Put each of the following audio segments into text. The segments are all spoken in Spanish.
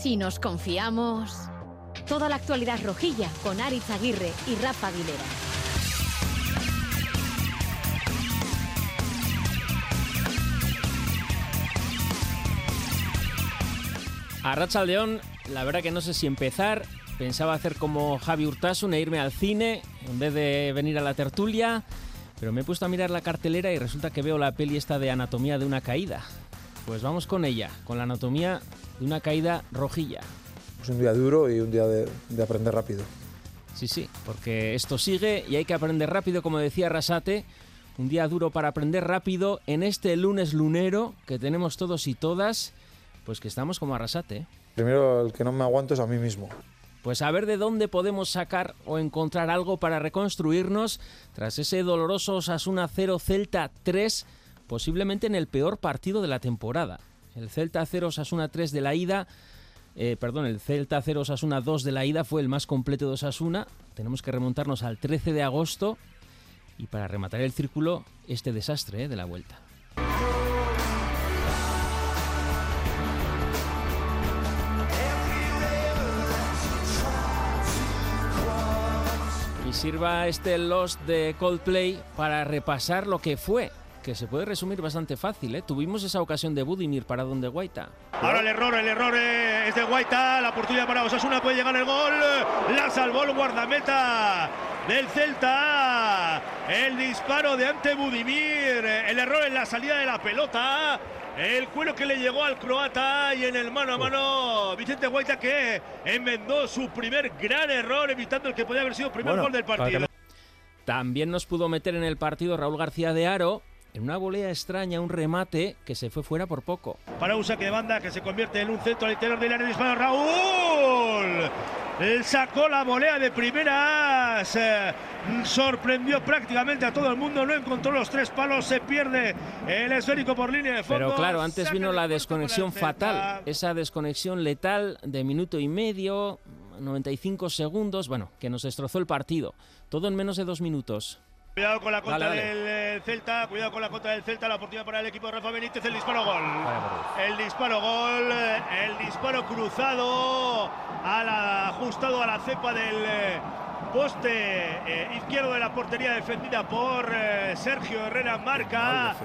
Si nos confiamos. Toda la actualidad rojilla con Aritz Aguirre y Rafa Aguilera. A Racha León, la verdad que no sé si empezar. Pensaba hacer como Javi Urtasun e irme al cine en vez de venir a la tertulia. Pero me he puesto a mirar la cartelera y resulta que veo la peli esta de Anatomía de una caída. Pues vamos con ella, con la anatomía de una caída rojilla. Es un día duro y un día de, de aprender rápido. Sí, sí, porque esto sigue y hay que aprender rápido, como decía Rasate. Un día duro para aprender rápido en este lunes lunero que tenemos todos y todas. Pues que estamos como Arrasate. ¿eh? Primero, el que no me aguanto es a mí mismo. Pues a ver de dónde podemos sacar o encontrar algo para reconstruirnos tras ese doloroso Osasuna 0 Celta 3, posiblemente en el peor partido de la temporada. El Celta 0 Osasuna 3 de la ida, eh, perdón, el Celta 0 Osasuna 2 de la ida fue el más completo de Osasuna. Tenemos que remontarnos al 13 de agosto y para rematar el círculo, este desastre eh, de la vuelta. Y sirva este Lost de Coldplay para repasar lo que fue, que se puede resumir bastante fácil. ¿eh? Tuvimos esa ocasión de Budimir para donde Guaita. Ahora el error, el error es de Guaita. La oportunidad para Osasuna puede llegar el gol. La salvó el guardameta del Celta. El disparo de ante Budimir. El error en la salida de la pelota. El cuero que le llegó al croata y en el mano a mano Vicente Guaita que enmendó su primer gran error evitando el que podía haber sido el primer Bueno, gol del partido. También nos pudo meter en el partido Raúl García de Aro en una volea extraña, un remate que se fue fuera por poco. para un saque de banda que se convierte en un centro al interior del área de disparo. Raúl Él sacó la volea de primeras, eh, sorprendió prácticamente a todo el mundo, no encontró los tres palos, se pierde el esférico por línea de fondo. Pero claro, antes vino la desconexión fatal, esa desconexión letal de minuto y medio, 95 segundos, bueno, que nos destrozó el partido. Todo en menos de dos minutos. Cuidado con la contra Dale, dale. del eh, Celta, cuidado con la contra del Celta, la oportunidad para el equipo de Rafa Benítez, el disparo gol. El disparo gol, eh, el disparo cruzado, a la- ajustado a la cepa del eh, poste eh, izquierdo de la portería defendida por eh, Sergio Herrera Marca.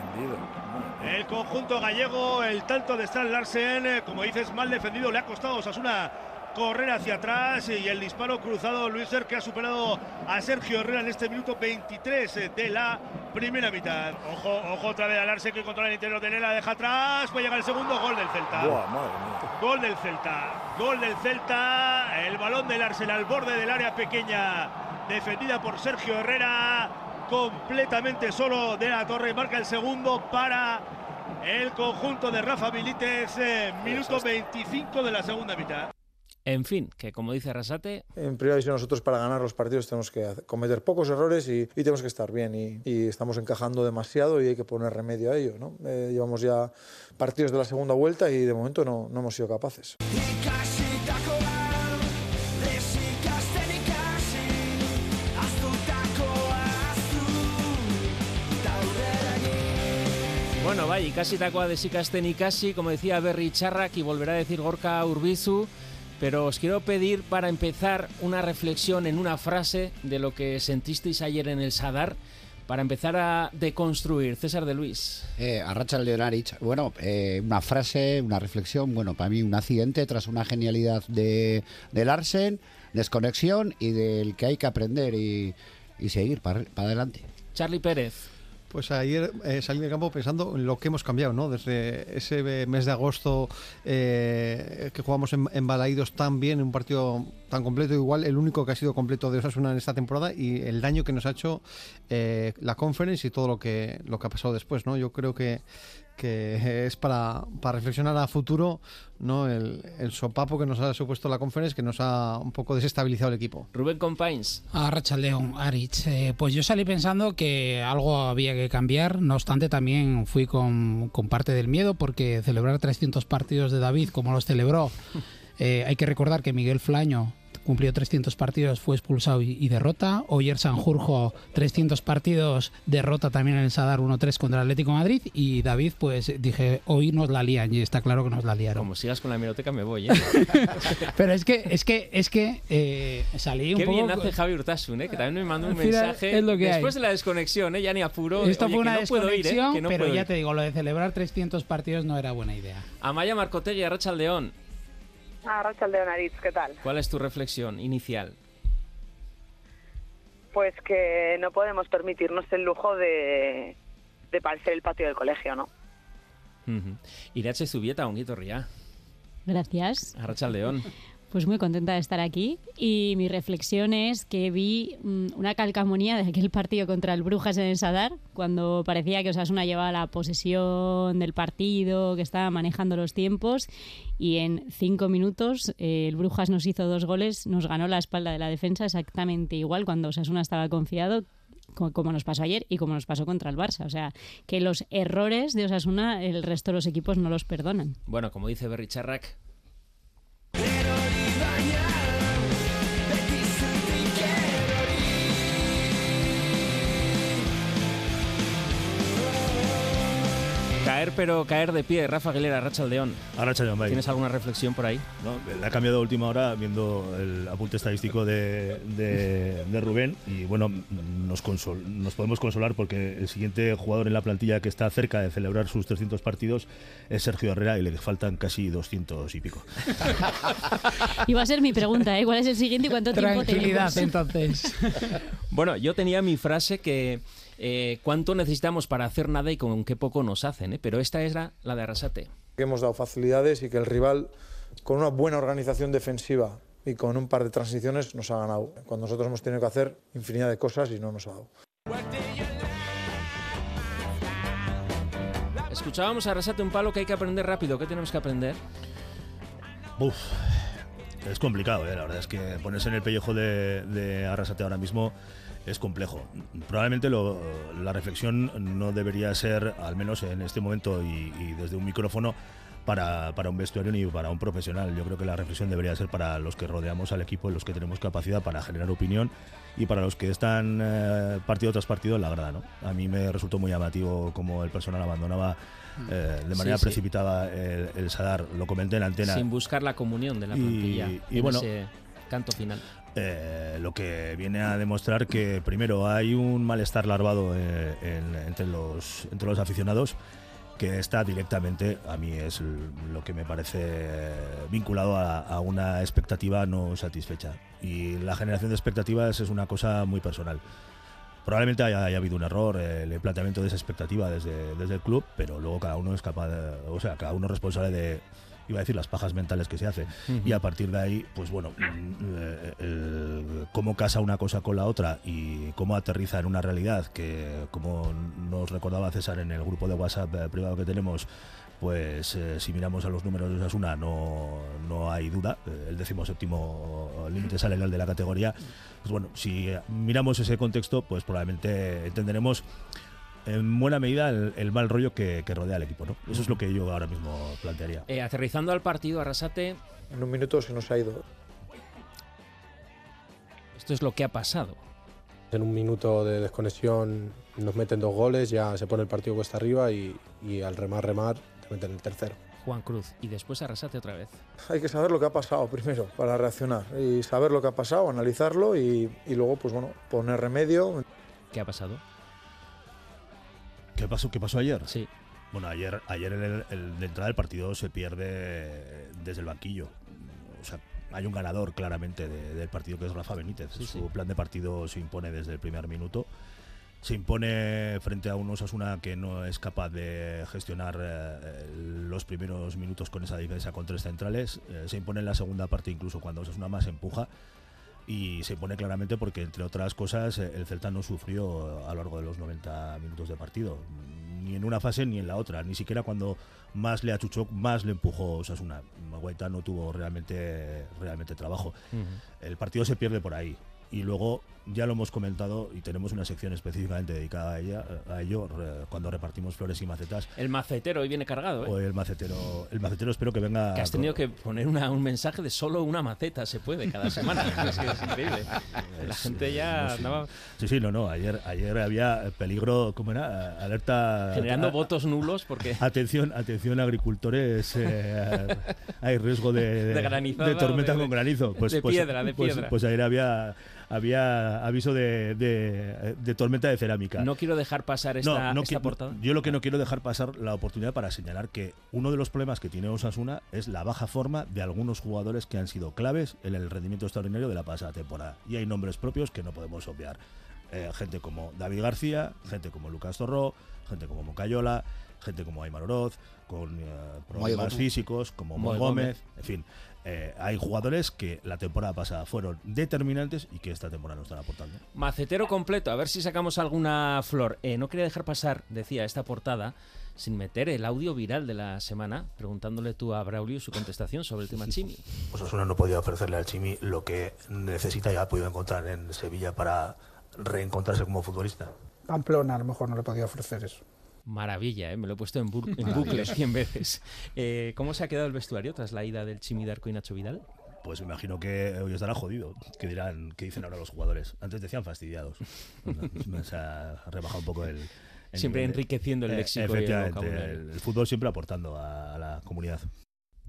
El conjunto gallego, el tanto de Stan Larsen, eh, como dices, mal defendido, le ha costado a Osasuna correr hacia atrás y el disparo cruzado Luiser que ha superado a Sergio Herrera en este minuto 23 de la primera mitad. Ojo, ojo otra vez a Larsen que controla el interior de Lela, deja atrás, puede llegar el segundo gol del Celta. Buah, madre mía. Gol del Celta, gol del Celta, el balón del Arsenal al borde del área pequeña, defendida por Sergio Herrera, completamente solo de la torre, marca el segundo para el conjunto de Rafa Benítez, eh, minuto 25 de la segunda mitad. En fin, que como dice Arrasate, En primera división nosotros para ganar los partidos tenemos que cometer pocos errores y, y tenemos que estar bien y, y estamos encajando demasiado y hay que poner remedio a ello. ¿no? Eh, llevamos ya partidos de la segunda vuelta y de momento no, no hemos sido capaces. Bueno, bai, ikasitakoa desikasten ikasi, como decía Berry Charrak y volverá a decir Gorka Urbizu, pero os quiero pedir para empezar una reflexión en una frase de lo que sentisteis ayer en el Sadar, para empezar a deconstruir. César de Luis. Eh, Arracha Leonarich, bueno, eh, una frase, una reflexión, bueno, para mí un accidente tras una genialidad de, de Larsen, desconexión y del que hay que aprender y, y seguir para adelante. Charlie Pérez. Pues ayer eh, salí del campo pensando en lo que hemos cambiado, ¿no? Desde ese mes de agosto eh, que jugamos en, en tan bien, en un partido tan completo, igual el único que ha sido completo de Osasuna en esta temporada y el daño que nos ha hecho eh, la conference y todo lo que, lo que ha pasado después, ¿no? Yo creo que, que es para, para reflexionar a futuro, ¿no? El, el sopapo que nos ha supuesto la conference, que nos ha un poco desestabilizado el equipo. Rubén Compains. A León, Arich. Eh, pues yo salí pensando que algo había que cambiar, no obstante también fui con, con parte del miedo porque celebrar 300 partidos de David como los celebró, eh, hay que recordar que Miguel Flaño cumplió 300 partidos, fue expulsado y, derrota. Oyer Sanjurjo, 300 partidos, derrota también en el Sadar 1-3 contra el Atlético Madrid. Y David, pues dije, hoy nos la lían y está claro que nos la liaron. Como sigas con la hemeroteca me voy, ¿eh? Pero es que, es que, es que eh, salí un Qué poco... bien hace Javi Urtasun, ¿eh? Que también me mandó un mensaje después de la desconexión, ¿eh? Ya ni apuro. Esto fue una que no puedo ir, ¿eh? desconexión, pero ya te digo, lo de celebrar 300 partidos no era buena idea. Amaya Marcotegui, Arracha León. Arracha León Aritz, ¿qué tal? ¿Cuál es tu reflexión inicial? Pues que no podemos permitirnos el lujo de, de parecer el patio del colegio, ¿no? Uh -huh. Irache Zubieta, Onguito Ría. Gracias. Arracha León. Pues muy contenta de estar aquí y mi reflexión es que vi mm, una calcamonía de aquel partido contra el Brujas en el Sadar, cuando parecía que Osasuna llevaba la posesión del partido, que estaba manejando los tiempos y en cinco minutos eh, el Brujas nos hizo dos goles, nos ganó la espalda de la defensa exactamente igual cuando Osasuna estaba confiado como nos pasó ayer y como nos pasó contra el Barça. O sea, que los errores de Osasuna el resto de los equipos no los perdonan. Bueno, como dice Berry Charrac, Caer, pero caer de pie. Rafa Aguilera, Racha León. Arracha León, ¿Tienes alguna reflexión por ahí? No, le ha cambiado a última hora viendo el apunte estadístico de, de, de Rubén y bueno, nos, consol, nos podemos consolar porque el siguiente jugador en la plantilla que está cerca de celebrar sus 300 partidos es Sergio Herrera y le faltan casi 200 y pico. Iba a ser mi pregunta, ¿eh? ¿cuál es el siguiente y cuánto tiempo Tranquilidad, entonces. bueno, yo tenía mi frase que eh, cuánto necesitamos para hacer nada y con qué poco nos hacen, ¿eh? pero esta es la, la de Arrasate. Que hemos dado facilidades y que el rival, con una buena organización defensiva y con un par de transiciones, nos ha ganado. Cuando nosotros hemos tenido que hacer infinidad de cosas y no nos ha dado. Escuchábamos a Arrasate un palo que hay que aprender rápido. ¿Qué tenemos que aprender? Uf, es complicado, ¿eh? la verdad es que ponerse en el pellejo de, de Arrasate ahora mismo es complejo. Probablemente lo, la reflexión no debería ser, al menos en este momento y, y desde un micrófono, para, para, un vestuario ni para un profesional. Yo creo que la reflexión debería ser para los que rodeamos al equipo, los que tenemos capacidad para generar opinión y para los que están eh, partido tras partido en la grada. ¿no? A mí me resultó muy llamativo como el personal abandonaba eh, de manera sí, precipitada sí. El, el, Sadar. Lo comenté en antena. Sin buscar la comunión de la plantilla. Y, y bueno, ese canto final. Eh, lo que viene a demostrar que primero hay un malestar larvado eh, en, entre, los, entre los aficionados que está directamente, a mí es lo que me parece vinculado a, una expectativa no satisfecha. Y la generación de expectativas es una cosa muy personal. Probablemente haya, haya habido un error eh, el planteamiento de esa expectativa desde, desde el club, pero luego cada uno es capaz, de, o sea, cada uno es responsable de, iba a decir las pajas mentales que se hace. Uh -huh. Y a partir de ahí, pues bueno, el, el, cómo casa una cosa con la otra y cómo aterriza en una realidad que, como nos recordaba César en el grupo de WhatsApp eh, privado que tenemos, pues eh, si miramos a los números de Osasuna no, no hay duda, eh, el décimo séptimo límite salarial de la categoría. Pues bueno, si miramos ese contexto, pues probablemente entenderemos en buena medida el, el mal rollo que, que, rodea al equipo. ¿no? Eso es lo que yo ahora mismo plantearía. Eh, aterrizando al partido, Arrasate. En un minuto se nos ha ido. Esto es lo que ha pasado. En un minuto de desconexión nos meten dos goles, ya se pone el partido cuesta arriba y, y al remar, remar, te meten el tercero. Juan Cruz y después Arrasate otra vez. Hay que saber lo que ha pasado primero para reaccionar y saber lo que ha pasado, analizarlo y, y luego, pues bueno, poner remedio. ¿Qué ha pasado? ¿Qué pasó, ¿Qué pasó ayer? Sí. Bueno, ayer, ayer el, el, de entrada del partido se pierde desde el banquillo. O sea, hay un ganador claramente de, del partido que es Rafa Benítez. Sí, Su sí. plan de partido se impone desde el primer minuto. Se impone frente a un Osasuna que no es capaz de gestionar eh, los primeros minutos con esa defensa con tres centrales. Eh, se impone en la segunda parte incluso cuando Osasuna más empuja y se pone claramente porque, entre otras cosas, el Celta no sufrió a lo largo de los 90 minutos de partido, ni en una fase ni en la otra, ni siquiera cuando más le achuchó, más le empujó Osasuna. Guaita no tuvo realmente, realmente trabajo. Uh -huh. El partido se pierde por ahí. y luego ya lo hemos comentado y tenemos una sección específicamente dedicada a, ella, a ello re- cuando repartimos flores y macetas. El macetero hoy viene cargado, ¿eh? O el macetero, el macetero espero que venga. Que has tenido que poner una- un mensaje de solo una maceta se puede cada semana. es, que es increíble. La gente ya No, sí. andaba Sí, sí, no, no. Ayer, ayer había peligro, ¿cómo era? Alerta. generando a- votos nulos porque Atención, atención, agricultores. eh, hay riesgo de, De granizada de tormenta de- con granizo. Pues, de pues- piedra, de pues- piedra. Pues, ayer había, había aviso de, de- de tormenta de cerámica. no quiero dejar pasar esta, No, no esta portada. Yo lo que no quiero dejar pasar la oportunidad para señalar que uno de los problemas que tiene Osasuna es la baja forma de algunos jugadores que han sido claves en el rendimiento extraordinario de la pasada temporada. Y hay nombres propios que no podemos obviar. Eh, gente como David García, gente como Lucas Torró, gente como Mocayola, gente como Aymar Oroz, con eh, problemas físicos, como Moy Moy Gómez, en fin. Eh, hay jugadores que la temporada pasada fueron determinantes y que esta temporada no están aportando. Macetero completo, a ver si sacamos alguna flor. Eh, no quería dejar pasar, decía esta portada, sin meter el audio viral de la semana, preguntándole tú a Braulio su contestación sobre el tema Chimi. Osasuna no podía ofrecerle al Chimi lo que necesita y ha podido encontrar en Sevilla para reencontrarse como futbolista. Pamplona a lo mejor no le podía ofrecer eso. Maravilla, ¿eh? me lo he puesto en, bu- en bucle 100 veces. Eh, ¿Cómo se ha quedado el vestuario tras la ida del Chimi Darko y Nacho Vidal? Pues me imagino que hoy estará jodido. ¿Qué dirán, qué dicen ahora los jugadores? Antes decían fastidiados. Bueno, se ha rebajado un poco el. el Siempre enriqueciendo el Eh, léxico y el efectivamente, el, el fútbol siempre aportando a, a la comunidad.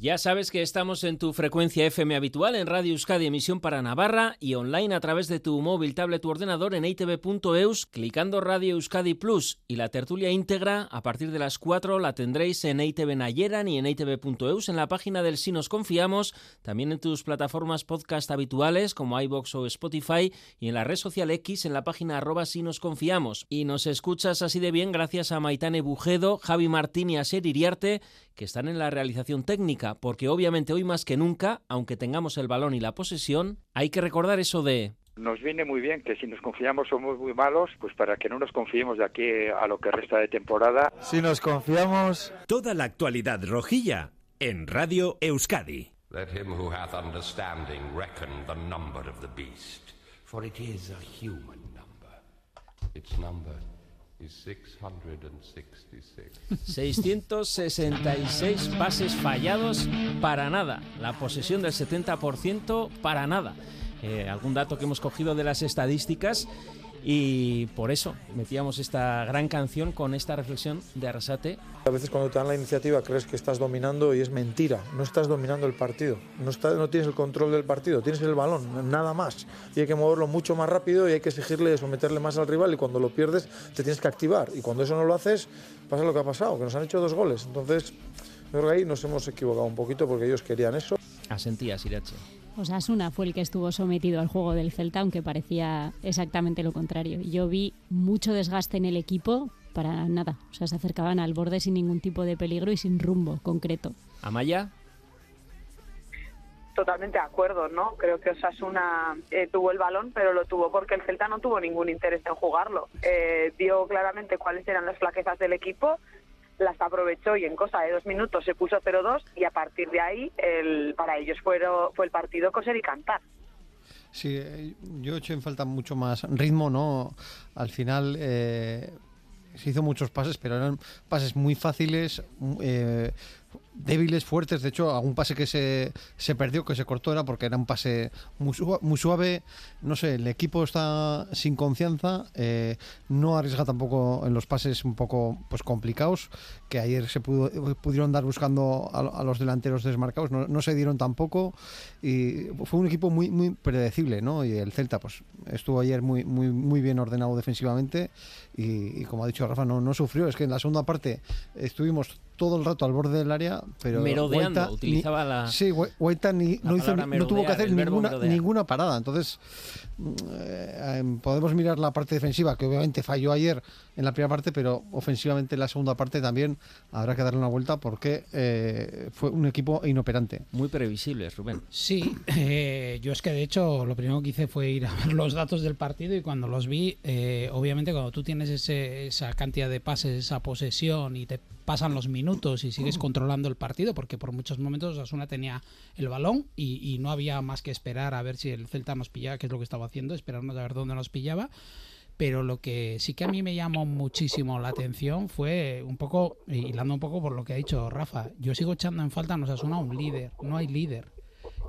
Ya sabes que estamos en tu frecuencia FM habitual en Radio Euskadi emisión para Navarra y online a través de tu móvil, tablet u ordenador en itv.eus clicando Radio Euskadi Plus y la tertulia íntegra a partir de las 4 la tendréis en ITV Nayeran y en itv.eus en la página del Si Nos Confiamos, también en tus plataformas podcast habituales como iBox o Spotify y en la red social X en la página arroba Si Nos Confiamos. Y nos escuchas así de bien gracias a Maitane Bujedo, Javi Martín y a Iriarte que están en la realización técnica, porque obviamente hoy más que nunca, aunque tengamos el balón y la posesión, hay que recordar eso de Nos viene muy bien que si nos confiamos somos muy malos, pues para que no nos confiemos de aquí a lo que resta de temporada. Si nos confiamos, Toda la actualidad rojilla en Radio Euskadi. Let him who hath understanding reckon the number of the beast, for it is a human number. Its number 666. 666 pases fallados para nada, la posesión del 70% para nada. Eh, algún dato que hemos cogido de las estadísticas y por eso metíamos esta gran canción con esta reflexión de Arrasate A veces cuando te dan la iniciativa crees que estás dominando y es mentira. No estás dominando el partido. No, está- no tienes el control del partido. Tienes el balón, nada más. Y hay que moverlo mucho más rápido y hay que exigirle, someterle más al rival. Y cuando lo pierdes, te tienes que activar. Y cuando eso no lo haces, pasa lo que ha pasado, que nos han hecho dos goles. Entonces, yo creo que ahí nos hemos equivocado un poquito porque ellos querían eso. Asentía Sirache. Osasuna fue el que estuvo sometido al juego del Celta, aunque parecía exactamente lo contrario. Yo vi mucho desgaste en el equipo para nada. O sea, se acercaban al borde sin ningún tipo de peligro y sin rumbo concreto. Amaya, Totalmente de acuerdo, ¿no? Creo que Osasuna eh, tuvo el balón, pero lo tuvo porque el Celta no tuvo ningún interés en jugarlo. Eh, dio claramente cuáles eran las flaquezas del equipo, las aprovechó y en cosa de dos minutos se puso 0-2 y a partir de ahí el, para ellos fue, fue el partido coser y cantar. Sí, eh, yo echo en falta mucho más ritmo, ¿no? Al final eh, se hizo muchos pases, pero eran pases muy fáciles, eh, débiles, fuertes. De hecho, algún pase que se, se perdió, que se cortó, era porque era un pase muy, sua- muy suave. No sé, el equipo está sin confianza, eh, no arriesga tampoco en los pases un poco pues complicados, que ayer se pudieron dar buscando a, a los delanteros desmarcados, no, no se dieron tampoco. Y fue un equipo muy, muy predecible, ¿no? Y el Celta, pues estuvo ayer muy, muy, muy bien ordenado defensivamente y, y como ha dicho Rafa, no, no sufrió. Es que en la segunda parte estuvimos todo el rato al borde del área, pero Merodeando, Guaita ni- utilizaba la- sí, Gua- Guaita ni, la no, hizo, ni- no tuvo que hacer ninguna, ninguna parada. Entonces, eh, em, podemos mirar la parte defensiva, que obviamente falló ayer en la primera parte, pero ofensivamente en la segunda parte también habrá que darle una vuelta porque eh, fue un equipo inoperante. Muy previsible, Rubén. Sí, eh, yo es que de hecho lo primero que hice fue ir a ver los datos del partido y cuando los vi, eh, obviamente cuando tú tienes ese- esa cantidad de pases, esa posesión y te pasan los minutos y sigues controlando el partido, porque por muchos momentos Osasuna tenía el balón y, y no había más que esperar a ver si el Celta nos pillaba, que es lo que estaba haciendo, esperarnos a ver dónde nos pillaba pero lo que sí que a mí me llamó muchísimo la atención fue un poco, hilando un poco por lo que ha dicho Rafa, yo sigo echando en falta, nos ha sonado un líder, no hay líder.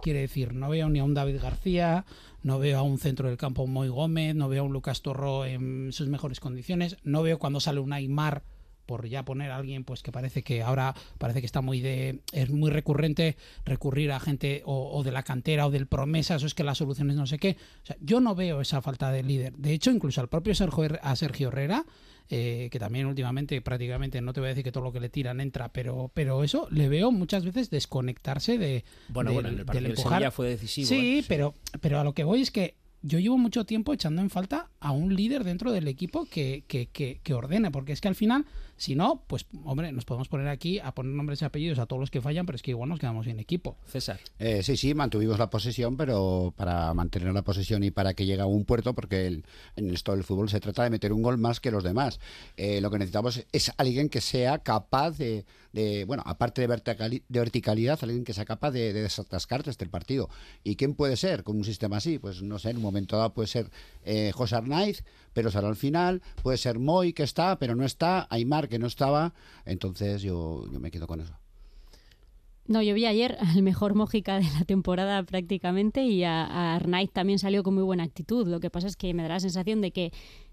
Quiere decir, no veo ni a un David García, no veo a un centro del campo Moy Gómez, no veo a un Lucas Torro en sus mejores condiciones, no veo cuando sale un Aymar por ya poner a alguien pues que parece que ahora parece que está muy de es muy recurrente recurrir a gente o, o, de la cantera o del promesa eso es que la solución es no sé qué o sea, yo no veo esa falta de líder de hecho incluso al propio Sergio, a Sergio Herrera eh, que también últimamente prácticamente no te voy a decir que todo lo que le tiran entra pero pero eso le veo muchas veces desconectarse de bueno de, bueno en el partido del empujar. ya fue decisivo sí, ¿eh? pero pero a lo que voy es que yo llevo mucho tiempo echando en falta a un líder dentro del equipo que, que, que, que, ordene, porque es que al final, si no, pues hombre, nos podemos poner aquí a poner nombres y apellidos a todos los que fallan, pero es que igual nos quedamos sin equipo. César. Eh, sí, sí, mantuvimos la posesión, pero para mantener la posesión y para que llegue a un puerto, porque el, en esto del fútbol se trata de meter un gol más que los demás. Eh, lo que necesitamos es alguien que sea capaz de, de bueno, aparte de, de verticalidad, alguien que sea capaz de, de desatascarte este partido. ¿Y quién puede ser con un sistema así? Pues no sé, en un momento dado puede ser eh, José Arnaiz, pero será al final, puede ser Moy que está, pero no está, Aymar que no estaba, entonces yo, yo me quedo con eso. No, yo vi ayer al mejor Mójica de la temporada prácticamente y a, a Arnaiz también salió con muy buena actitud. Lo que pasa es que me da la sensación de que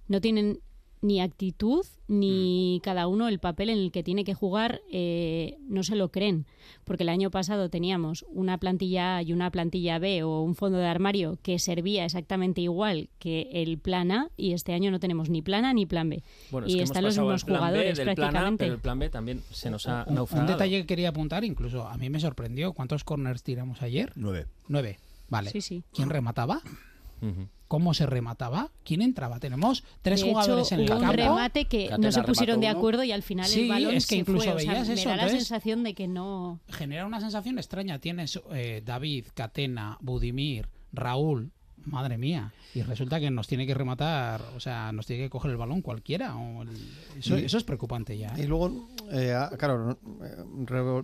no tienen ni actitud ni cada uno el papel en el que tiene que jugar eh, no se lo creen. Porque el año pasado teníamos una plantilla A y una plantilla B o un fondo de armario que servía exactamente igual que el plan A y este año no tenemos ni plan A ni plan B. Bueno, y es que están los mismos jugadores B, prácticamente plan A, pero el plan B también se nos ha un, naufragado. un detalle que quería apuntar incluso a mí me sorprendió cuántos corners tiramos ayer nueve. Nueve vale. Sí, sí. quién remataba uh -huh cómo se remataba, quién entraba. Tenemos tres de jugadores hecho, en el campo. un remate que Catena no se pusieron de uno. acuerdo y al final Sí, el balón es que se incluso fue. O sea, veías me eso, da la entonces- sensación de que no. Genera una sensación extraña. Tienes eh, David, Catena, Budimir, Raúl. Madre mía. Y resulta que nos tiene que rematar, o sea, nos tiene que coger el balón cualquiera. o el- eso, Y- eso es preocupante ya. ¿eh? Y luego, eh, ah, claro, eh, re-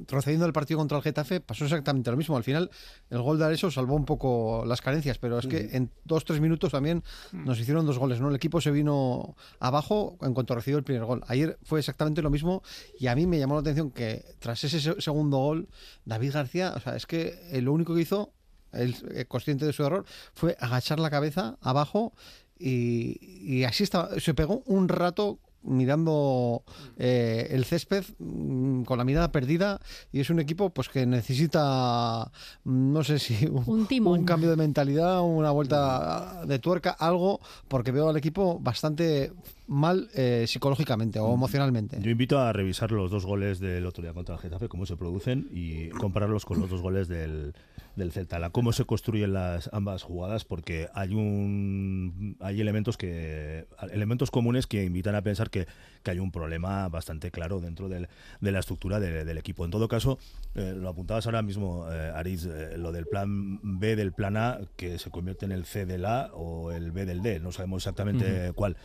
retrocediendo el partido contra el Getafe, pasó exactamente lo mismo. Al final, el gol de Areso salvó un poco las carencias, pero es que en dos, tres minutos también nos hicieron dos goles. ¿no? El equipo se vino abajo en cuanto recibió el primer gol. Ayer fue exactamente lo mismo y a mí me llamó la atención que tras ese se- segundo gol, David García, o sea, es que eh, lo único que hizo, él, eh, consciente de su error, fue agachar la cabeza abajo y, y así estaba. Se pegó un rato mirando eh, el césped mm, con la mirada perdida y es un equipo pues que necesita mm, no sé si un, Un timón. un cambio de mentalidad una vuelta de tuerca algo porque veo al equipo bastante mal eh, psicológicamente o emocionalmente Yo invito a revisar los dos goles del otro día contra el Getafe, cómo se producen y compararlos con los dos goles del, del Celta, la, cómo se construyen las ambas jugadas, porque hay un hay elementos que elementos comunes que invitan a pensar que, que hay un problema bastante claro dentro del- de la estructura de- del equipo. En todo caso, eh, lo apuntabas ahora mismo, eh, Aris, eh, lo del plan B del plan A, que se convierte en el C del A o el B del D, no sabemos exactamente cuál.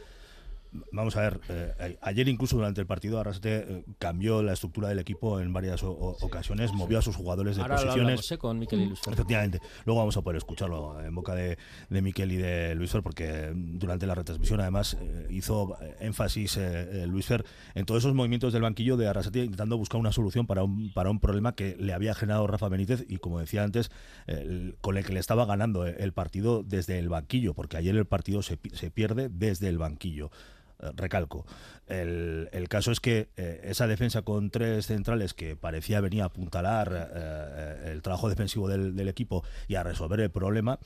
Vamos a ver, eh, a- ayer incluso durante el partido Arrasate eh, cambió la estructura del equipo en varias o- ocasiones, movió a sus jugadores de Ahora lo posiciones. ¿eh? con Miquel y Luis Fer. Efectivamente. Luego vamos a poder escucharlo en boca de, de Miquel y de Luis Fer, porque durante la retransmisión además eh, hizo eh, énfasis eh, eh, Luis Fer en todos esos movimientos del banquillo de Arrasate intentando buscar una solución para un, para un problema que le había generado Rafa Benítez y como decía antes, eh, el- con el que le estaba ganando el partido desde el banquillo, porque ayer el partido se, se pierde desde el banquillo. Eh, recalco. El, el caso es que eh, esa defensa con tres centrales que parecía venir a apuntalar eh, el trabajo defensivo del, del equipo y a resolver el problema,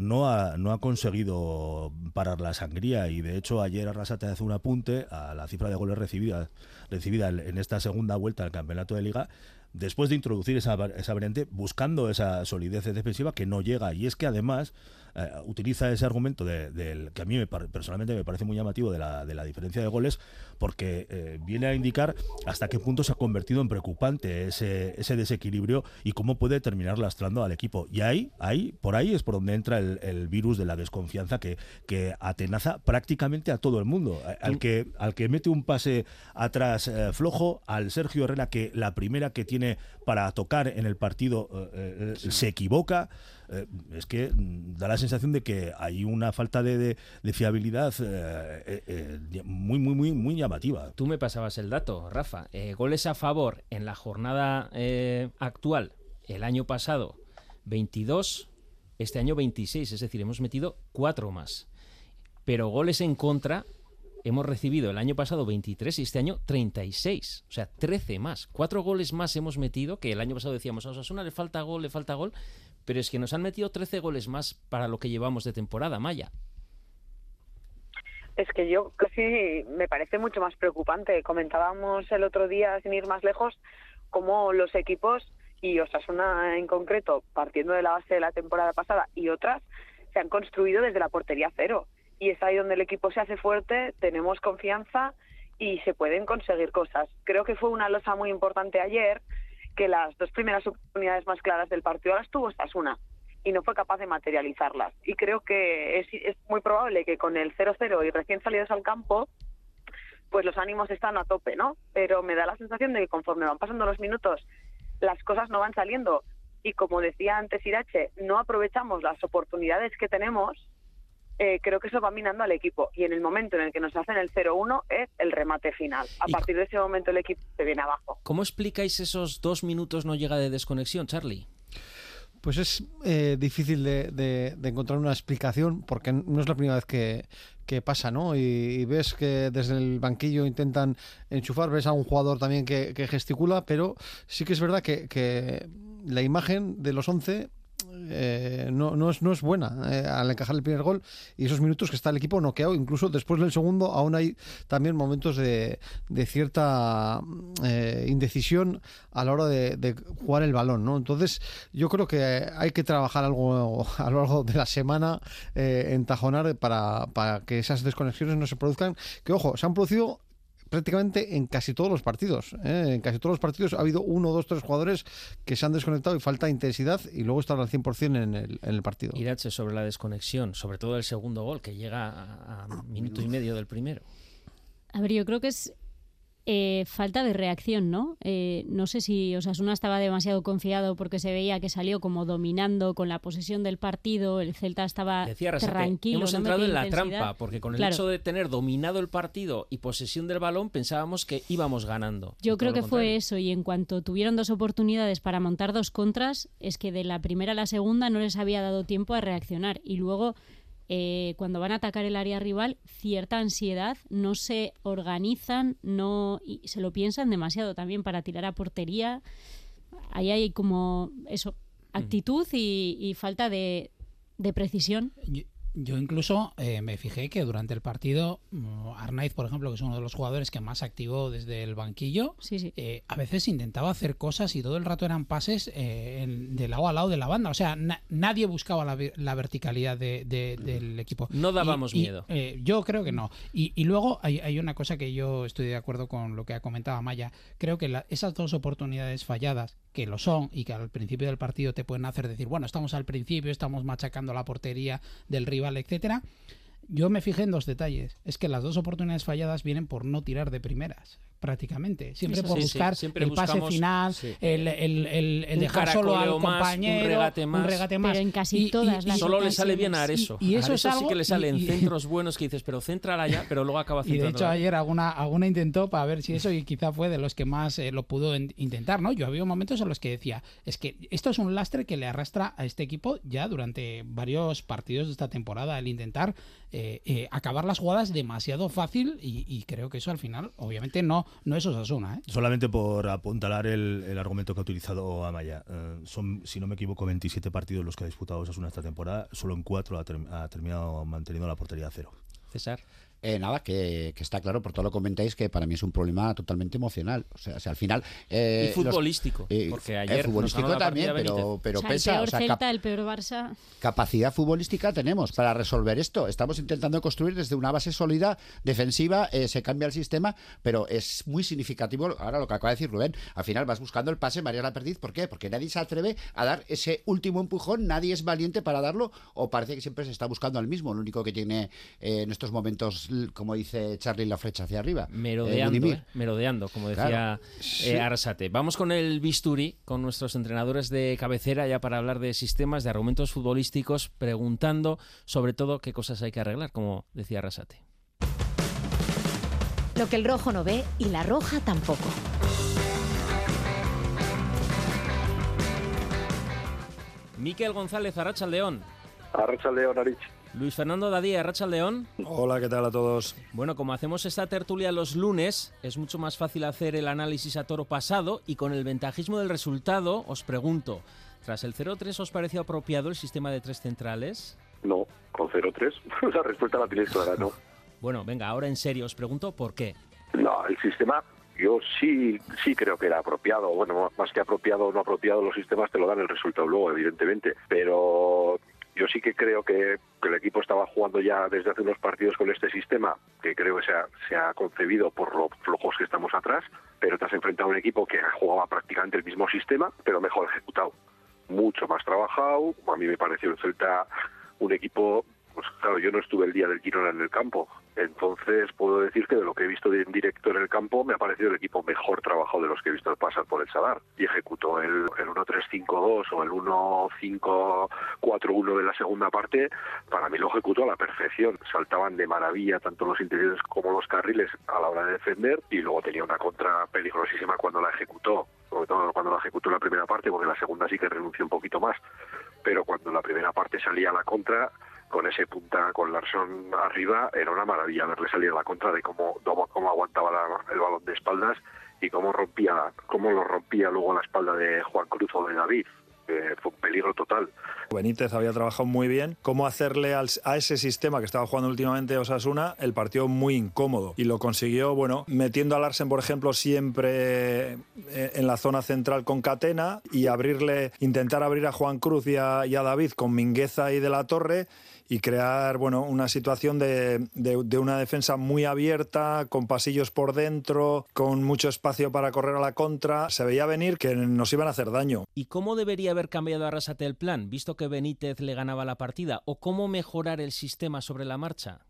no ha, no ha conseguido parar la sangría y de hecho ayer Arrasate hace un apunte a la cifra de goles recibida, recibida en esta segunda vuelta al campeonato de liga después de introducir esa, esa variante buscando esa solidez defensiva que no llega. Y es que además eh, utiliza ese argumento de- del que a mí me personalmente me parece muy llamativo de la, de la diferencia de goles porque eh, viene a indicar hasta qué punto se ha convertido en preocupante ese, ese desequilibrio y cómo puede terminar lastrando al equipo. Y ahí, ahí por ahí es por donde entra el, el, el virus de la desconfianza que, que atenaza prácticamente a todo el mundo. Al que, al que mete un pase atrás eh, flojo, al Sergio Herrera que la primera que tiene para tocar en el partido eh, eh, se equivoca. Eh, es que mm, da la sensación de que hay una falta de, de- de fiabilidad eh, eh, eh, muy, muy, muy, muy llamativa. Tú me pasabas el dato, Rafa. Goles a favor en la jornada actual, el año pasado 22, este año 26, es decir, hemos metido cuatro más. Pero goles en contra hemos recibido el año pasado 23 y este año 36, o sea, 13 más. Cuatro goles más hemos metido, que el año pasado decíamos, a Osasuna le falta gol, le falta gol, pero es que nos han metido 13 goles más para lo que llevamos de temporada, Maya. Es que yo casi me parece mucho más preocupante. Comentábamos el otro día, sin ir más lejos, cómo los equipos, y Osasuna en concreto, partiendo de la base de la temporada pasada y otras, se han construido desde la portería cero. Y es ahí donde el equipo se hace fuerte, tenemos confianza y se pueden conseguir cosas. Creo que fue una losa muy importante ayer, que las dos primeras oportunidades más claras del partido las tuvo Osasuna y no fue capaz de materializarlas. Y creo que es, es muy probable que con el 0-0 y recién salidos al campo, pues los ánimos están a tope, ¿no? Pero me da la sensación de que conforme van pasando los minutos, las cosas no van saliendo. Y como decía antes Irache, no aprovechamos las oportunidades que tenemos, eh, creo que eso va minando al equipo. Y en el momento en el que nos hacen el 0-1 es el remate final. A partir de ese momento el equipo se viene abajo. ¿Cómo explicáis esos dos minutos no llega de desconexión, Charlie? Pues es eh, difícil de, de- de encontrar una explicación porque no es la primera vez que, pasa, ¿no? Y, y ves que desde el banquillo intentan enchufar, ves a un jugador también que, que gesticula, pero sí que es verdad que, que la imagen de los 11 eh, no, no, es, no es buena eh, al encajar el primer gol y esos minutos que está el equipo noqueado, incluso después del segundo aún hay también momentos de, de cierta eh, indecisión a la hora de, de jugar el balón, ¿no? Entonces yo creo que hay que trabajar algo a lo largo de la semana, eh, entajonar para, para que esas desconexiones no se produzcan, que ojo, se han producido prácticamente en casi todos los partidos. ¿eh? En casi todos los partidos ha habido uno, dos, tres jugadores que se han desconectado y falta intensidad y luego estar al 100% en el, en el partido. Irache, sobre la desconexión, sobre todo el segundo gol, que llega a, a minuto y medio del primero. A ver, yo creo que es eh, falta de reacción, ¿no? Eh, no sé si Osasuna estaba demasiado confiado porque se veía que salió como dominando con la posesión del partido, el Celta estaba Decía tranquilo. hemos no entrado en la intensidad. trampa, porque con el Claro. hecho de tener dominado el partido y posesión del balón pensábamos que íbamos ganando. Yo creo que fue eso y en cuanto tuvieron dos oportunidades para montar dos contras, es que de la primera a la segunda no les había dado tiempo a reaccionar y luego eh, cuando van a atacar el área rival, cierta ansiedad, no se organizan, no y se lo piensan demasiado también para tirar a portería. Ahí hay como eso, actitud y, y falta de, de precisión. Yo, yo incluso eh, me fijé que durante el partido, mm, Arnaiz, por ejemplo, que es uno de los jugadores que más activó desde el banquillo, eh, a veces intentaba hacer cosas y todo el rato eran pases eh, en- de lado a lado de la banda. O sea, na- nadie buscaba la, ve- la verticalidad de- de- del equipo. No Y- dábamos y, miedo. eh, yo creo que no. Y, y luego hay, hay una cosa que yo estoy de acuerdo con lo que ha comentado Maya. Creo que la- esas dos oportunidades falladas, que lo son y que al principio del partido te pueden hacer decir, bueno, estamos al principio, estamos machacando la portería del rival, etcétera. Yo me fijé en dos detalles. Es que las dos oportunidades falladas vienen por no tirar de primeras, prácticamente. Siempre por sí, buscar sí, siempre el pase final, sí. el, el- el- el Un dejar solo al más, un compañero, regate más. regate más. Pero en casi todas las Solo le sale bien a. Areso. Y- y eso es sí que le salen y- y- centros buenos que dices, pero céntrala ya, pero luego acaba Y de centrando. hecho ayer alguna, alguna intentó para ver si eso y quizá fue de los que más eh, lo pudo en- intentar, ¿no? Yo había momentos en los que decía, es que esto es un lastre que le arrastra a este equipo ya durante varios partidos de esta temporada, el intentar eh, eh, acabar las jugadas demasiado fácil y, y creo que eso al final obviamente no, no es Osasuna, ¿eh? Solamente por apuntalar el, el argumento que ha utilizado Amaya. eh, son, si no me equivoco, 27 partidos los que ha disputado Osasuna esta temporada. Solo en cuatro ha, term- ha terminado manteniendo la portería a cero. César. Eh, nada, que, que está claro, por todo lo que comentáis, que para mí es un problema totalmente emocional. O sea, o sea, al final... eh, y los- futbolístico, eh, porque eh, ayer futbolístico también, pero, pero O sea, pesa. el peor o sea, Celta, el peor Barça. capacidad futbolística tenemos para resolver esto. Estamos intentando construir desde una base sólida, defensiva, eh, se cambia el sistema, pero es muy significativo ahora lo que acaba de decir Rubén. Al final vas buscando el pase María la Perdiz. ¿Por qué? Porque nadie se atreve a dar ese último empujón, nadie es valiente para darlo, o parece que siempre se está buscando al mismo. Lo único que tiene eh, en estos momentos, como dice Charlie, la flecha hacia arriba. Merodeando, Eh. ¿eh? merodeando, como decía Claro. eh, Sí. Vamos con el bisturi, con nuestros entrenadores de cabecera, ya para hablar de sistemas, de argumentos futbolísticos, preguntando sobre todo qué cosas hay que arreglar, como decía Arrasate. Lo que el rojo no ve y la roja tampoco. Miquel González, Arracha León. Arracha León, Arich. Luis Fernando Dadía, Arracha León. Hola, ¿qué tal a todos? Bueno, como hacemos esta tertulia los lunes, es mucho más fácil hacer el análisis a toro pasado y con el ventajismo del resultado, os pregunto, tras el 0-3, ¿os pareció apropiado el sistema de tres centrales? No, con 0-3. La respuesta la tienes clara, no. Bueno, venga, ahora en serio, os pregunto por qué. No, el sistema yo sí sí creo que era apropiado. Bueno, más que apropiado o no apropiado, los sistemas te lo dan el resultado luego, evidentemente. Pero yo sí que creo que, el equipo estaba jugando ya desde hace unos partidos con este sistema, que creo que se ha, concebido por lo flojos que estamos atrás, pero te has enfrentado a un equipo que jugaba prácticamente el mismo sistema, pero mejor ejecutado. Mucho más trabajado. A mí me pareció el Celta un equipo pues claro, yo no estuve el día del Girona en el campo, entonces puedo decir que de lo que he visto en directo en el campo me ha parecido el equipo mejor trabajado de los que he visto pasar por el Sadar. Y ejecutó el, el 1-3-5-2 o el 1-5-4-1 de la segunda parte, para mí lo ejecutó a la perfección, saltaban de maravilla tanto los interiores como los carriles a la hora de defender y luego tenía una contra peligrosísima cuando la ejecutó, sobre todo cuando la ejecutó en la primera parte, porque la segunda sí que renunció un poquito más, pero cuando la primera parte salía la contra, con ese punta con Larsson arriba, era una maravilla verle salir a la contra de cómo, cómo, aguantaba el balón de espaldas y cómo rompía, cómo lo rompía luego la espalda de Juan Cruz o de David. Fue un peligro total. Benítez había trabajado muy bien. Cómo hacerle a ese sistema que estaba jugando últimamente Osasuna el partido muy incómodo. Y lo consiguió, bueno, metiendo a Larsen, por ejemplo, siempre eh, en la zona central con Catena y abrirle, intentar abrir a Juan Cruz y a, y a David con Mingueza y de la Torre y crear, bueno, una situación de, de- de una defensa muy abierta, con pasillos por dentro, con mucho espacio para correr a la contra. Se veía venir que nos iban a hacer daño. ¿Y cómo debería haber cambiado Arrasate el plan, visto que Benítez le ganaba la partida? ¿O cómo mejorar el sistema sobre la marcha?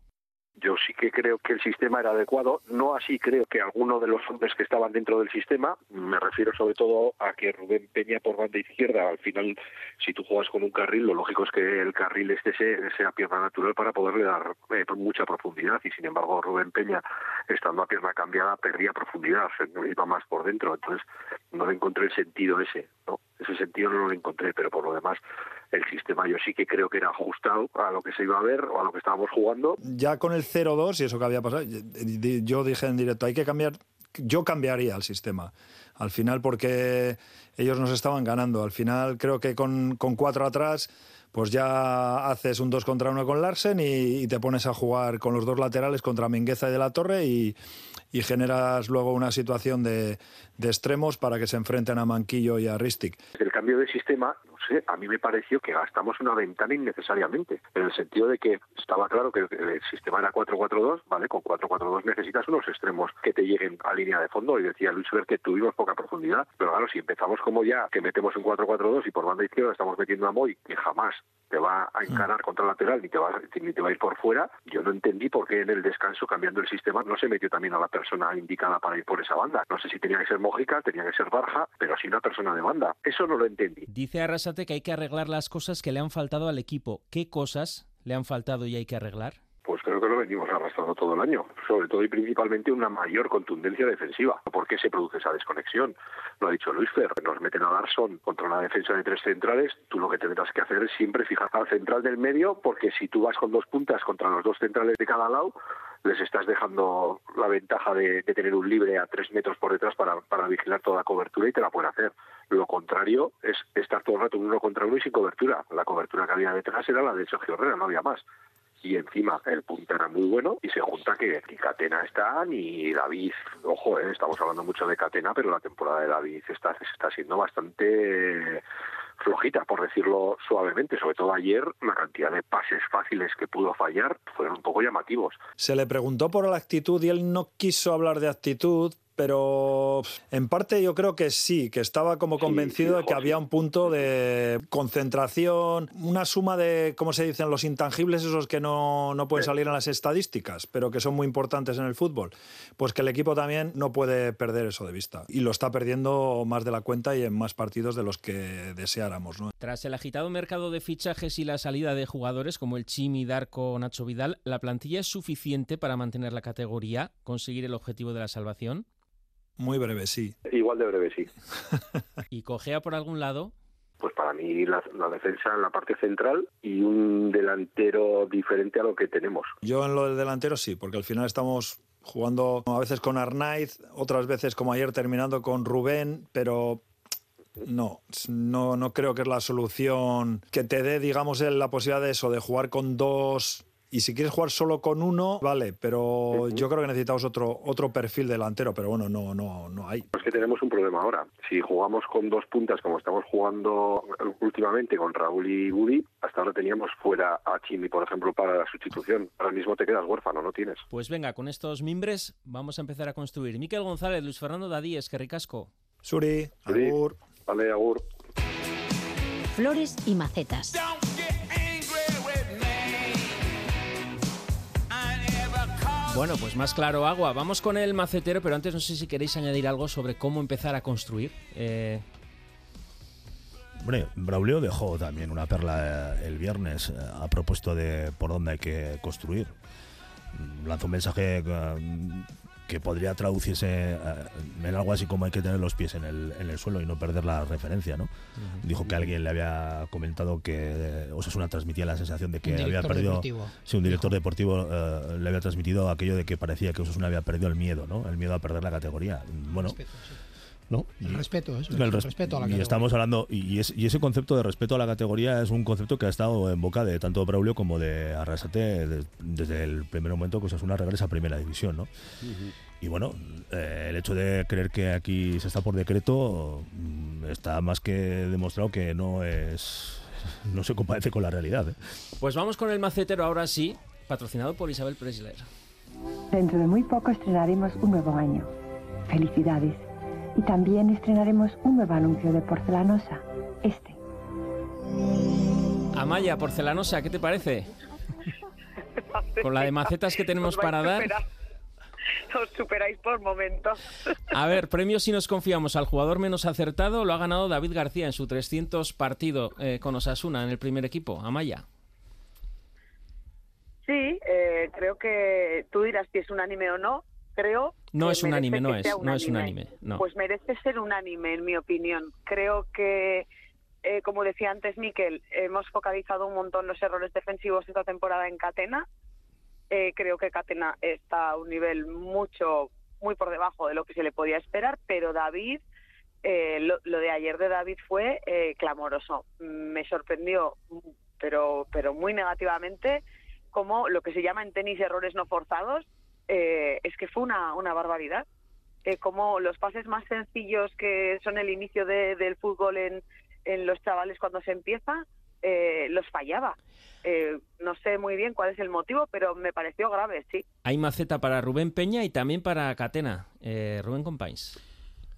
Yo sí que creo que el sistema era adecuado, no así creo que alguno de los hombres que estaban dentro del sistema, me refiero sobre todo a que Rubén Peña por banda izquierda, al final si tú juegas con un carril, lo lógico es que el carril este sea, pierna natural para poderle dar eh, mucha profundidad y sin embargo Rubén Peña estando a pierna cambiada perdía profundidad, iba más por dentro, entonces no le encontré el sentido ese, ¿no? ese sentido no lo encontré, pero por lo demás el sistema yo sí que creo que era ajustado a lo que se iba a ver o a lo que estábamos jugando ya con el 0-2 y eso que había pasado, yo dije en directo, hay que cambiar, yo cambiaría el sistema. Al final porque ellos nos estaban ganando. Al final creo que con, con cuatro atrás, pues ya haces un 2 contra 1 con Larsen y, y te pones a jugar con los dos laterales contra Mingueza y de la Torre y, y generas luego una situación de, de extremos para que se enfrenten a Manquillo y a Ristic. El cambio de sistema, no sé, a mí me pareció que gastamos una ventana innecesariamente, en el sentido de que estaba claro que el sistema era 4-4-2, ¿vale? Con 4-4-2 necesitas unos extremos que te lleguen a línea de fondo, y decía Luis Ver que tuvimos poca profundidad, pero claro, si empezamos como ya, que metemos un 4-4-2 y por banda izquierda estamos metiendo a Moy, que jamás te va a encarar contra el lateral ni te, va, ni te va a ir por fuera, yo no entendí por qué en el descanso, cambiando el sistema, no se metió también a la persona indicada para ir por esa banda. No sé si tenía que ser Mójica, tenía que ser Barja, pero sí una persona de banda. Eso no lo entendí. Dice Arrasate que hay que arreglar las cosas que le han faltado al equipo. ¿Qué cosas le han faltado y hay que arreglar? Pues creo que lo venimos arrastrando todo el año, sobre todo y principalmente una mayor contundencia defensiva. ¿Por qué se produce esa desconexión? Lo ha dicho Luis Fer, nos meten a Larson contra una defensa de tres centrales, tú lo que tendrás que hacer es siempre fijar al central del medio, porque si tú vas con dos puntas contra los dos centrales de cada lado, les estás dejando la ventaja de, de tener un libre a tres metros por detrás para, para vigilar toda la cobertura y te la pueden hacer. Lo contrario es estar todo el rato uno contra uno y sin cobertura. La cobertura que había detrás era la de Sergio Herrera, no había más y encima el punto era muy bueno y se junta que ni Catena está ni David. Ojo, eh, estamos hablando mucho de Catena, pero la temporada de David está, está siendo bastante flojita, por decirlo suavemente. Sobre todo ayer, la cantidad de pases fáciles que pudo fallar fueron un poco llamativos. Se le preguntó por la actitud y él no quiso hablar de actitud, pero en parte yo creo que sí, que estaba como convencido de que había un punto de concentración, una suma de, ¿cómo se dicen? Los intangibles esos que no, no pueden salir en las estadísticas, pero que son muy importantes en el fútbol. Pues que el equipo también no puede perder eso de vista. Y lo está perdiendo más de la cuenta y en más partidos de los que deseáramos. ¿no? Tras el agitado mercado de fichajes y la salida de jugadores como el Chimi, Darko, Nacho Vidal, ¿la plantilla es suficiente para mantener la categoría, conseguir el objetivo de la salvación? Muy breve, sí. Igual de breve, sí. ¿Y cojea por algún lado? Pues para mí la, la, defensa en la parte central y un delantero diferente a lo que tenemos. Yo en lo del delantero sí, porque al final estamos jugando a veces con Arnaiz, otras veces como ayer terminando con Rubén, pero no, no, no creo que es la solución que te dé, digamos, la posibilidad de eso, de jugar con dos y si quieres jugar solo con uno, vale, pero yo creo que necesitamos otro otro perfil delantero, pero bueno, no no no hay. Es que tenemos un problema ahora. Si jugamos con dos puntas como estamos jugando últimamente con Raúl y Woody, hasta ahora teníamos fuera a Chimi, por ejemplo, para la sustitución. Ahora mismo te quedas huérfano, no tienes. Pues venga, con estos mimbres vamos a empezar a construir. Miquel González, Luis Fernando Dadíes, que ricasco. Suri, Suri. agur. Vale, agur. Flores y macetas. Bueno, pues más claro agua. Vamos con el macetero, pero antes no sé si queréis añadir algo sobre cómo empezar a construir. Eh, Braulio dejó también una perla eh, el viernes eh, a propuesto de por dónde hay que construir. Lanzó un mensaje eh, que podría traducirse eh, en algo así como hay que tener los pies en el, en el suelo y no perder la referencia, ¿no? Dijo que alguien le había comentado que Osasuna transmitía la sensación de que había perdido... deportivo, Sí, un director deportivo eh, le había transmitido aquello de que parecía que Osasuna había perdido el miedo, ¿no? El miedo a perder la categoría. Bueno... ¿no? El respeto, eso, El el res- respeto a la y categoría. estamos hablando y, es- y ese concepto de respeto a la categoría es un concepto que ha estado en boca de tanto Braulio como de Arrasate de- desde el primer momento que Osasuna regresa a primera división ¿no? y bueno eh, el hecho de creer que aquí se está por decreto mm, está más que demostrado que no es no se compadece con la realidad ¿eh? pues vamos con el macetero ahora sí, patrocinado por Isabel Presler. Dentro de muy poco estrenaremos un nuevo año. Felicidades. Y también estrenaremos un nuevo anuncio de porcelanosa. Este. Amaya, porcelanosa, ¿qué te parece? Con la de macetas que tenemos para dar. Os superáis por momentos. A ver, premio si nos confiamos al jugador menos acertado lo ha ganado David García en su 300 partido eh, con Osasuna en el primer equipo. Amaya. Sí, eh, creo que tú dirás si es unánime o no. Creo. No que es unánime, merece no es, no es unánime, no. Pues merece ser unánime, en mi opinión. Creo que, eh, como decía antes Miquel, hemos focalizado un montón los errores defensivos esta temporada en Catena. Eh, creo que Catena está a un nivel mucho, muy por debajo de lo que se le podía esperar, pero David, eh, lo, lo de ayer de David fue eh, clamoroso. Me sorprendió, pero, pero muy negativamente, como lo que se llama en tenis errores no forzados, eh, es que fue una, una barbaridad. Eh, como los pases más sencillos que son el inicio de- del fútbol en, en los chavales cuando se empieza, eh, los fallaba. Eh, no sé muy bien cuál es el motivo, pero me pareció grave, sí. Hay maceta para Rubén Peña y también para Catena. Eh, Rubén Compains.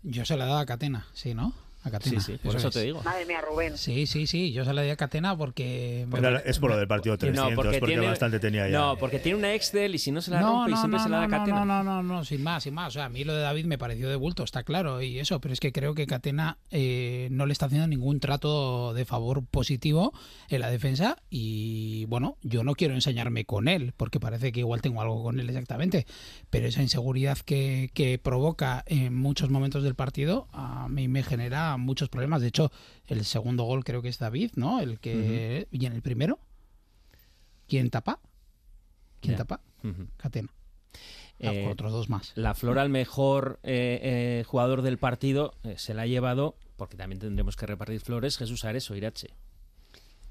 Yo se la he dado a Catena, sí, ¿no? A Catena. Sí, sí, por eso te digo. Madre mía, Rubén. Sí, sí, sí, yo se la di a Catena porque... Es por lo del partido 300 porque, bastante tenía ya No, porque tiene una Excel y si no se la No, rompe y no, siempre no, se la da no, Catena. no, no, no, no, sin más, sin más. O sea, a mí lo de David me pareció de bulto, está claro, y eso, pero es que creo que Catena eh, no le está haciendo ningún trato de favor positivo en la defensa y bueno, yo no quiero enseñarme con él, porque parece que igual tengo algo con él exactamente, pero esa inseguridad que, que provoca en muchos momentos del partido a mí me genera muchos problemas. De hecho, el segundo gol creo que es David, ¿no? El que... ¿Y en el primero? ¿Quién tapa? ¿Quién tapa? Ujú. Catena. Eh, otros dos más. La flor al mejor eh, eh, jugador del partido eh, se la ha llevado, porque también tendremos que repartir flores, Jesús Ares o Irache.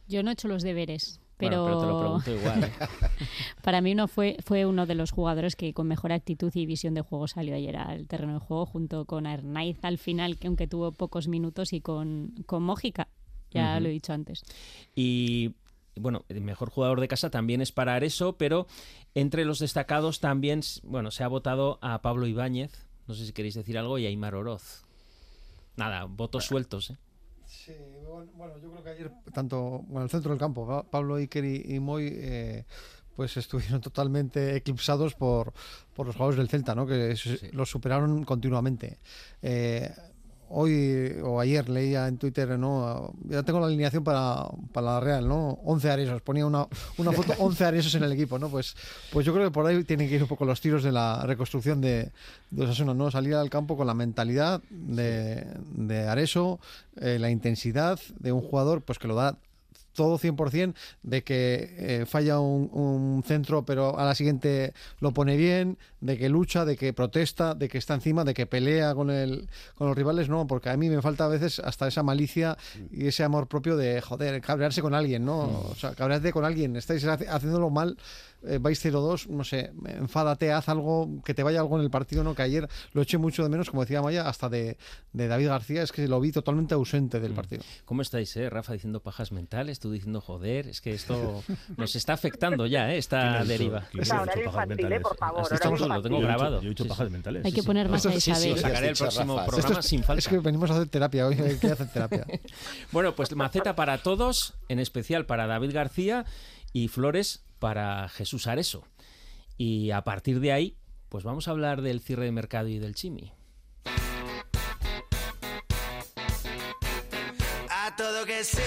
Yo no he hecho los deberes, pero, Bueno, pero te lo pregunto igual. ¿eh? para mí no fue, fue uno de los jugadores que con mejor actitud y visión de juego salió ayer al terreno de juego, junto con Arnaiz al final, que aunque tuvo pocos minutos, y con, con Mójica, ya lo he dicho antes. Y bueno, el mejor jugador de casa también es para Areso, pero entre los destacados también, bueno, se ha votado a Pablo Ibáñez, no sé si queréis decir algo, y a Aymar Oroz. Nada, votos sueltos, ¿eh? Sí, bueno, yo creo que ayer tanto bueno, el centro del campo, Pa- Pablo Iker y, y Moy, eh, pues estuvieron totalmente eclipsados por, por los jugadores del Celta, ¿no? que se- los superaron continuamente. Eh, hoy o ayer leía en Twitter, ¿no? Ya tengo la alineación para, para la Real, ¿no? 11 aresos, ponía una, una foto, 11 aresos en el equipo, ¿no? Pues, pues yo creo que por ahí tienen que ir un poco los tiros de la reconstrucción de, de Osasuna, ¿no? Salir al campo con la mentalidad de, de Areso, eh, la intensidad de un jugador, pues que lo da todo 100% de que eh, falla un, un centro pero a la siguiente lo pone bien, de que lucha, de que protesta, de que está encima, de que pelea con el con los rivales, no, porque a mí me falta a veces hasta esa malicia y ese amor propio de joder, cabrearse con alguien, ¿no? O sea, cabrearte con alguien, estáis haciéndolo mal, eh, vais 0-2, no sé, enfádate, haz algo, que te vaya algo en el partido, ¿no? Que ayer lo eché mucho de menos, como decía Maya, hasta de, de David García, es que lo vi totalmente ausente del partido. ¿Cómo estáis, eh? Rafa diciendo pajas mentales, tú diciendo joder, es que esto nos está afectando ya, ¿eh? Esta deriva. ¿Quién ha dicho pajas mentales? Así estamos, lo tengo grabado. Yo he dicho Sí, pajas mentales. Hay que poner más a Isabel. sacaré el próximo programa Esto es- sin falta. Es que venimos a hacer terapia hoy, hay que hacer terapia. Bueno, pues maceta para todos, en especial para David García y flores para Jesús Areso. Y a partir de ahí, pues vamos a hablar del cierre de mercado y del chimi. A todo que sí.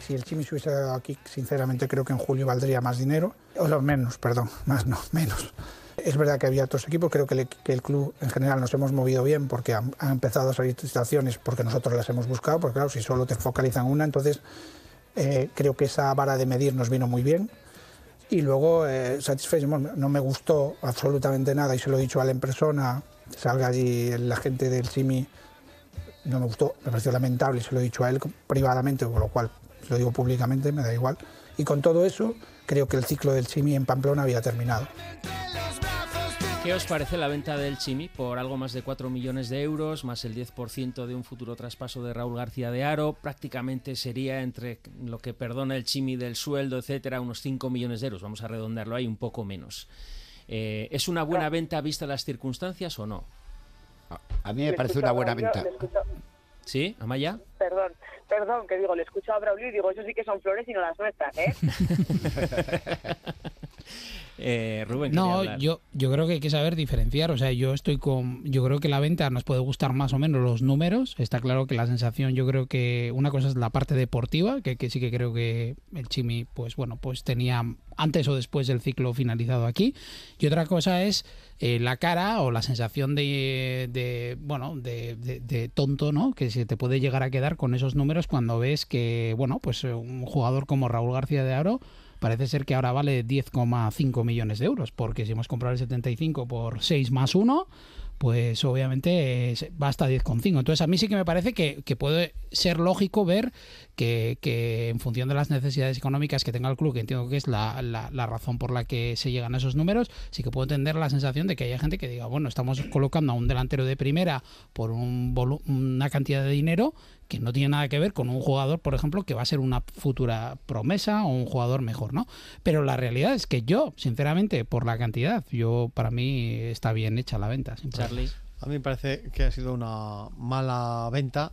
Si el Chimi se hubiese dado aquí, sinceramente creo que en julio valdría más dinero, o lo menos, perdón, más no, menos. Es verdad que había otros equipos, creo que el, que el club en general nos hemos movido bien porque han, han empezado a salir situaciones porque nosotros las hemos buscado, porque claro, si solo te focalizan una, entonces eh, creo que esa vara de medir nos vino muy bien. Y luego, eh, satisfecho, bueno, no me gustó absolutamente nada y se lo he dicho a él en persona, salga allí la gente del Chimi, no me gustó, me pareció lamentable y se lo he dicho a él privadamente, con lo cual lo digo públicamente, me da igual. Y con todo eso, creo que el ciclo del Chimi en Pamplona había terminado. ¿Qué os parece la venta del Chimi por algo más de 4 millones de euros, más el 10% de un futuro traspaso de Raúl García de Aro? Prácticamente sería entre lo que perdona el Chimi del sueldo, etcétera, unos 5 millones de euros. Vamos a redondearlo ahí un poco menos. Eh, ¿Es una buena venta vista las circunstancias o no? A mí me parece una buena venta. ¿Sí, Amaya? Perdón, perdón, que digo, le escucho a Braulio y digo, eso sí que son flores y no las nuestras, ¿eh? Eh, Rubén, No, yo, yo creo que hay que saber diferenciar. O sea, yo estoy con. Yo creo que la venta nos puede gustar más o menos los números. Está claro que la sensación, yo creo que una cosa es la parte deportiva, que, que sí que creo que el Chimi, pues bueno, pues tenía antes o después del ciclo finalizado aquí. Y otra cosa es eh, la cara o la sensación de, de, bueno, de, de- de tonto, ¿no? Que se te puede llegar a quedar con esos números cuando ves que, bueno, pues un jugador como Raúl García de Aro parece ser que ahora vale 10,5 millones de euros, porque si hemos comprado el 75 por 6 más 1, pues obviamente va hasta 10,5. Entonces a mí sí que me parece que, puede ser lógico ver que, que en función de las necesidades económicas que tenga el club, que entiendo que es la, la- la razón por la que se llegan a esos números, sí que puedo entender la sensación de que haya gente que diga, bueno, estamos colocando a un delantero de primera por un una cantidad de dinero que no tiene nada que ver con un jugador, por ejemplo, que va a ser una futura promesa o un jugador mejor, ¿no? Pero la realidad es que yo, sinceramente, por la cantidad, yo para mí está bien hecha la venta. problema. A mí me parece que ha sido una mala venta.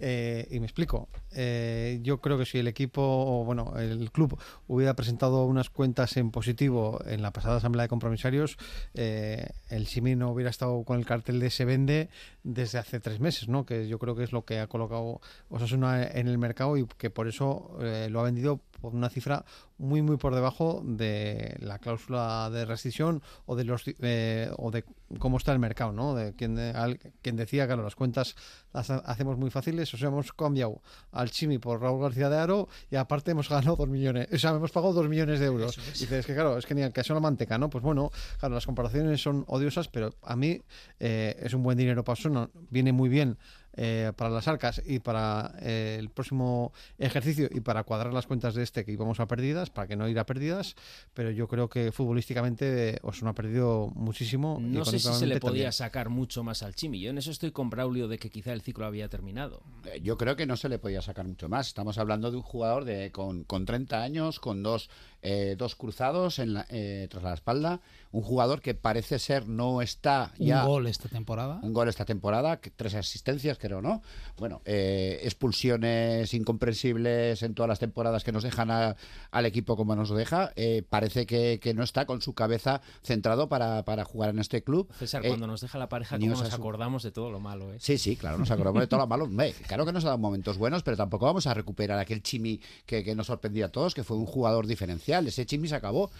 eh, y me explico. Eh, yo creo que si el equipo, o bueno, el club hubiera presentado unas cuentas en positivo en la pasada asamblea de compromisarios, eh, el Simi no hubiera estado con el cartel de se vende desde hace tres meses, ¿no? Que yo creo que es lo que ha colocado Osasuna en el mercado y que por eso eh, lo ha vendido por una cifra muy muy por debajo de la cláusula de rescisión o de los eh, o de cómo está el mercado, ¿no? De quien, al- quien decía, claro, las cuentas las ha- hacemos muy fáciles, o sea, hemos cambiado al Chimi por Raúl García de Aro y aparte hemos ganado dos millones, o sea, hemos pagado dos millones de euros. Eso. Y dices que claro, es que ni al caso la manteca, ¿no? Pues bueno, claro, las comparaciones son odiosas, pero a mí eh, es un buen dinero para Osasuna, viene muy bien eh, para las arcas y para eh, el próximo ejercicio y para cuadrar las cuentas de este que íbamos a perdidas, para que no ir a perdidas, pero yo creo que futbolísticamente eh, Osuna ha perdido muchísimo. No sé si se le podía también. sacar mucho más al Chimi. Yo en eso estoy con Braulio de que quizá el ciclo había terminado. Eh, Yo creo que no se le podía sacar mucho más. Estamos hablando de un jugador de con, con 30 años, con dos, eh, dos cruzados en la- eh, tras la espalda. Un jugador que parece ser no está Un ya. gol esta temporada. Un gol esta temporada, que- tres asistencias, creo, ¿no? Bueno, eh, expulsiones incomprensibles en todas las temporadas que nos dejan a- al equipo como nos deja. Eh, parece que, que no está con su cabeza centrado para, para jugar en este club. César, Eh, cuando nos deja la pareja, ni ¿cómo nos acordamos de todo lo malo? ¿eh? Sí, sí, claro, nos acordamos de todo lo malo. Claro que nos ha dado momentos buenos, pero tampoco vamos a recuperar aquel Chimi que, que nos sorprendió a todos, que fue un jugador diferencial. Ese Chimi se acabó.